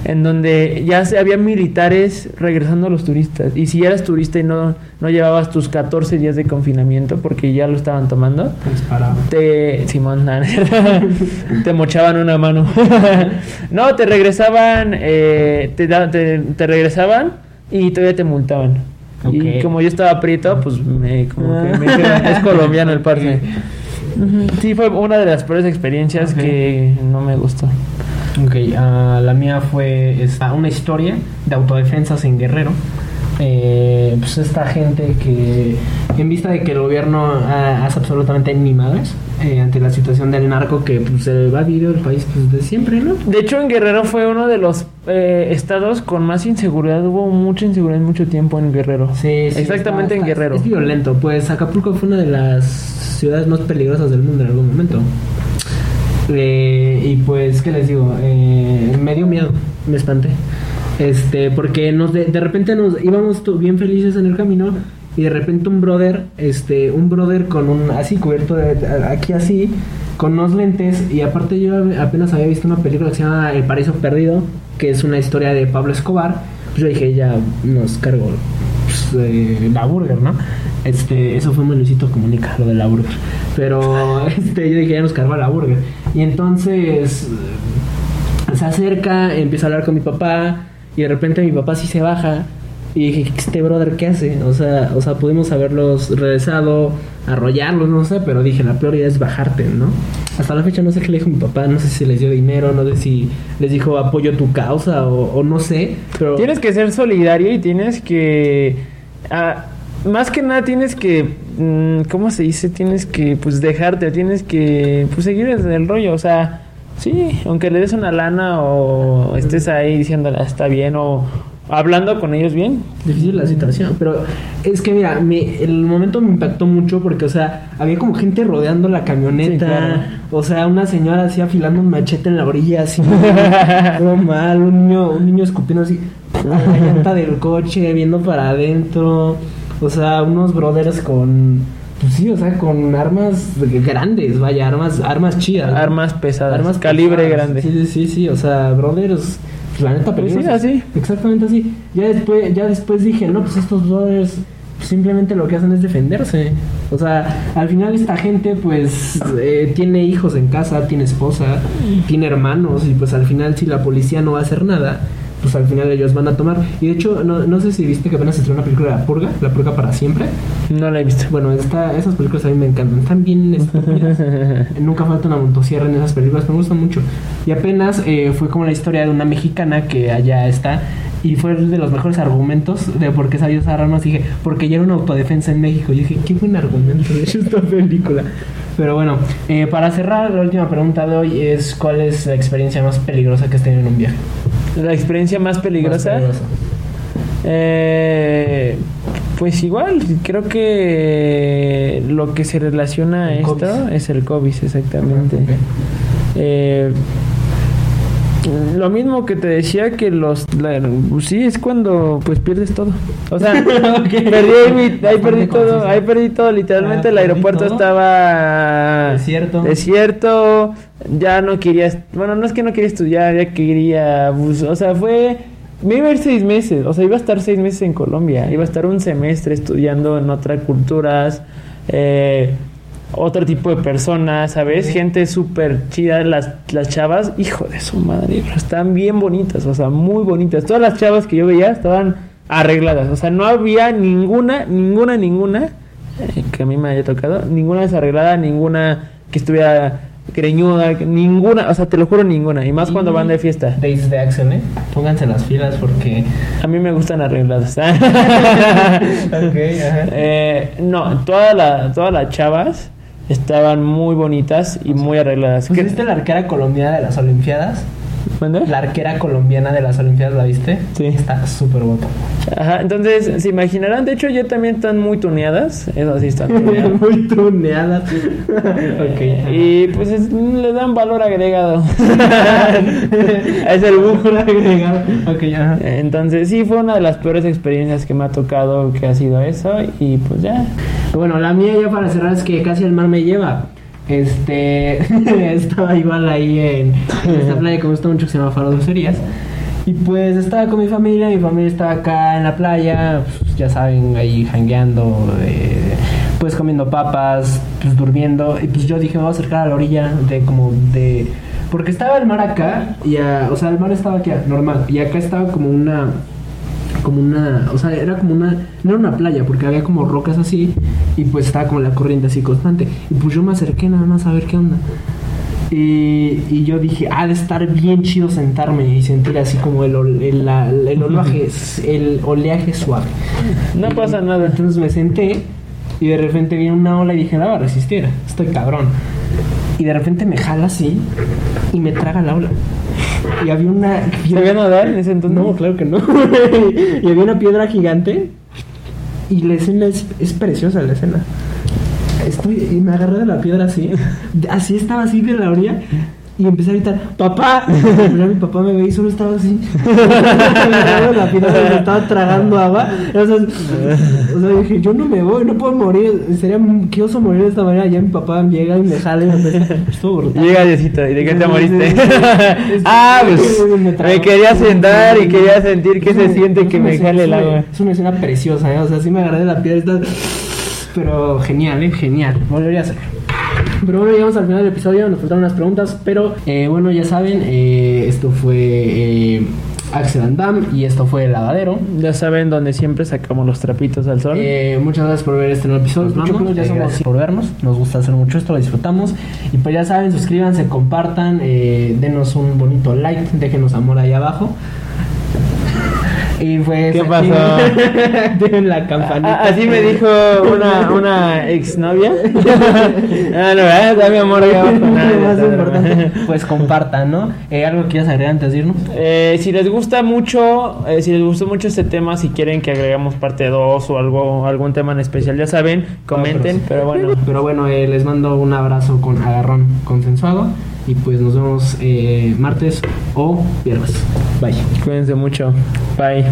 en donde ya se, había militares regresando a los turistas. Y si eras turista y no, no llevabas tus 14 días de confinamiento, porque ya lo estaban tomando, Te disparaba. te. Simón, te mochaban una mano. no, te regresaban. eh, te, te, te regresaban y todavía te multaban. Y como yo estaba prieto, pues me, como que me dijeron, es colombiano el parce. Sí, fue una de las peores experiencias que no me gustó. Ok, ah, la mía fue esta, una historia de autodefensas en Guerrero. Eh, pues esta gente que, en vista de que el gobierno ah, hace absolutamente ni madres eh, ante la situación del narco que pues, se va a vivir el país pues, de siempre, ¿no? De hecho, en Guerrero fue uno de los eh, estados con más inseguridad. Hubo mucha inseguridad mucho tiempo en Guerrero. Sí, sí, Exactamente está- en Guerrero. Es violento, pues Acapulco fue una de las ciudades más peligrosas del mundo en algún momento. Eh, y pues, ¿qué les digo? Eh, me dio miedo, me espanté. Este, porque nos de, de repente nos íbamos bien felices en el camino y de repente un brother, este, un brother con un así cubierto de, aquí así, con unos lentes y aparte yo apenas había visto una película que se llama El Paraíso Perdido, que es una historia de Pablo Escobar. Pues yo dije, ya nos cargo pues, eh, la burger, ¿no? Este, eso fue Luisito Comunica, lo de la burger. Pero este, yo dije, ya nos cargó la burger. Y entonces eh, se acerca, empieza a hablar con mi papá y de repente mi papá sí se baja y dije, este brother, ¿qué hace? O sea, o sea, pudimos haberlos regresado, arrollarlos, no sé, pero dije, la peor idea es bajarte, ¿no? Hasta la fecha no sé qué le dijo mi papá, no sé si les dio dinero, no sé si les dijo apoyo tu causa o, no sé, pero... Tienes que ser solidario y tienes que. ah, más que nada tienes que. mm, ¿Cómo se dice? Tienes que pues dejarte, tienes que pues seguir el rollo. O sea, sí, aunque le des una lana o estés ahí diciéndole "Ah, está bien o hablando con ellos bien. Difícil la situación, pero es que mira, me- el momento me impactó mucho porque, o sea, había como gente rodeando la camioneta, Sí, claro. o sea, una señora así afilando un machete en la orilla, así, todo mal, un niño, un niño escupiendo así la llanta del coche, viendo para adentro, o sea, unos brothers con, pues sí, o sea, con armas grandes, vaya, armas, armas chidas. Armas pesadas, Armas calibre pesadas. grande. Sí, sí, sí, sí, o sea, brothers, pues, la neta Pues sí, así. Exactamente así. Ya después, ya después dije, no, pues estos brothers simplemente lo que hacen es defenderse. O sea, al final esta gente pues eh, tiene hijos en casa, tiene esposa, tiene hermanos y pues al final si la policía no va a hacer nada, pues al final ellos van a tomar. Y de hecho, no, no sé si viste que apenas estrenó una película de La Purga, La Purga para siempre. No la he visto. Bueno, esta, esas películas a mí me encantan. Están bien estúpidas. Nunca falta una motosierra en esas películas. Me gustan mucho. Y apenas eh, fue como la historia de una mexicana que allá está. Y fue de los mejores argumentos de por qué sabía usar armas. Dije, porque ya era una autodefensa en México. Y dije, qué buen argumento de esta película. Pero bueno, eh, para cerrar, la última pregunta de hoy es: ¿cuál es la experiencia más peligrosa que has tenido en un viaje? La experiencia más peligrosa. Más peligrosa. Eh, pues igual, creo que lo que se relaciona a esto COVID. es el COVID, exactamente. Ok. Eh, lo mismo que te decía que los la- sí es cuando pues pierdes todo o sea perdí ahí, mi- ahí Bastante perdí todo ahí perdí todo literalmente Ah, el perdí aeropuerto todo. estaba Desierto. desierto ya no quería bueno no es que no quería estudiar ya quería pues, o sea fue me iba a ir seis meses o sea iba a estar seis meses en Colombia iba a estar un semestre estudiando en otras culturas eh, otro tipo de personas, ¿sabes? Sí. Gente súper chida, las, las chavas, hijo de su madre, bro, están bien bonitas, o sea, muy bonitas. Todas las chavas que yo veía estaban arregladas, o sea, no había ninguna, ninguna, ninguna eh, que a mí me haya tocado, ninguna desarreglada, ninguna que estuviera greñuda, ninguna, o sea, te lo juro, ninguna, y más cuando van de fiesta. Days de acción, ¿eh? Pónganse las filas porque. A mí me gustan arregladas. ok, ajá. Eh, no, todas la- todas las chavas estaban muy bonitas y muy arregladas. Pues ¿Qué- viste la arquera colombiana de las Olimpiadas? ¿Mande? La arquera colombiana de las Olimpiadas, ¿la viste? Sí. Está súper guapa. Ajá, entonces se imaginarán, de hecho ya también están muy tuneadas, eso sí están tuneadas. Muy tuneadas. ok. Y pues es- le dan valor agregado. es el bujo. agregado. Ok, ajá. Entonces sí fue una de las peores experiencias que me ha tocado que ha sido eso y pues ya. Bueno, la mía ya para cerrar es que casi el mar me lleva. Este, estaba igual ahí en, esta playa que me gusta mucho que se llama Faro Dulcerías. Y pues estaba con mi familia, mi familia estaba acá en la playa, pues, ya saben, ahí jangueando, eh, pues comiendo papas, pues durmiendo. Y pues yo dije, me voy a acercar a la orilla de como de... Porque estaba el mar acá, y a- o sea, el mar estaba aquí, normal, y acá estaba como una como una, o sea, era como una, no era una playa, porque había como rocas así, y pues estaba como la corriente así constante. Y pues yo me acerqué nada más a ver qué onda. Y, y yo dije, ha de estar bien chido sentarme y sentir así como el, el, la- el oleaje, el oleaje suave. No pasa nada. Entonces me senté y de repente viene una ola y dije, no va a resistir, estoy cabrón. Y de repente me jala así y me traga la ola. Y había una... ¿Sabía nadar en ese entonces? No, claro que no. y había una piedra gigante. Y la escena es, es preciosa, la escena. Estoy, y me agarré de la piedra así. Así estaba así de la orilla. Y empecé a gritar, ¡Papá! Pero mi papá me ve y solo estaba así. la me estaba tragando agua. O sea, o sea, dije, yo no me voy, no puedo morir. Sería qué oso morir de esta manera. Ya mi papá llega y me jala y me pesa. Estuvo brutal. Llega Diosito, ¿y de qué te moriste? ah, pues Me quería sentar y quería sentir qué se siente que me jale el agua. Es una escena preciosa, ¿eh? O sea, sí me agarré de la piedra. Pero genial, ¿eh? Genial. Volvería a hacer. Pero bueno, llegamos al final del episodio. Nos faltaron unas preguntas. Pero eh, bueno, ya saben, eh, esto fue eh, Axel and Dam y esto fue El Lavadero. Ya saben donde siempre sacamos los trapitos al sol. Eh, muchas gracias por ver este nuevo episodio. Nos Mucho vamos. ya Eh, somos gracias. por vernos. Nos gusta hacer mucho esto, lo disfrutamos. Y pues ya saben, suscríbanse, compartan, eh, denos un bonito like, déjenos amor ahí abajo. Y pues. ¿Qué pasó? Den la campanita. Ah, así me dijo una, una exnovia. ah, no, ¿verdad? Da mi amor más importante, pues compartan, ¿no? Eh, ¿Algo que quieras agregar antes de irnos? Eh, si les gusta mucho, eh, si les gustó mucho este tema, si quieren que agregamos parte 2 o algo, algún tema en especial, ya saben, comenten, sí. pero bueno, Pero bueno, eh, les mando un abrazo con agarrón consensuado. Y pues nos vemos eh, martes o viernes. Bye. cuídense mucho. Bye.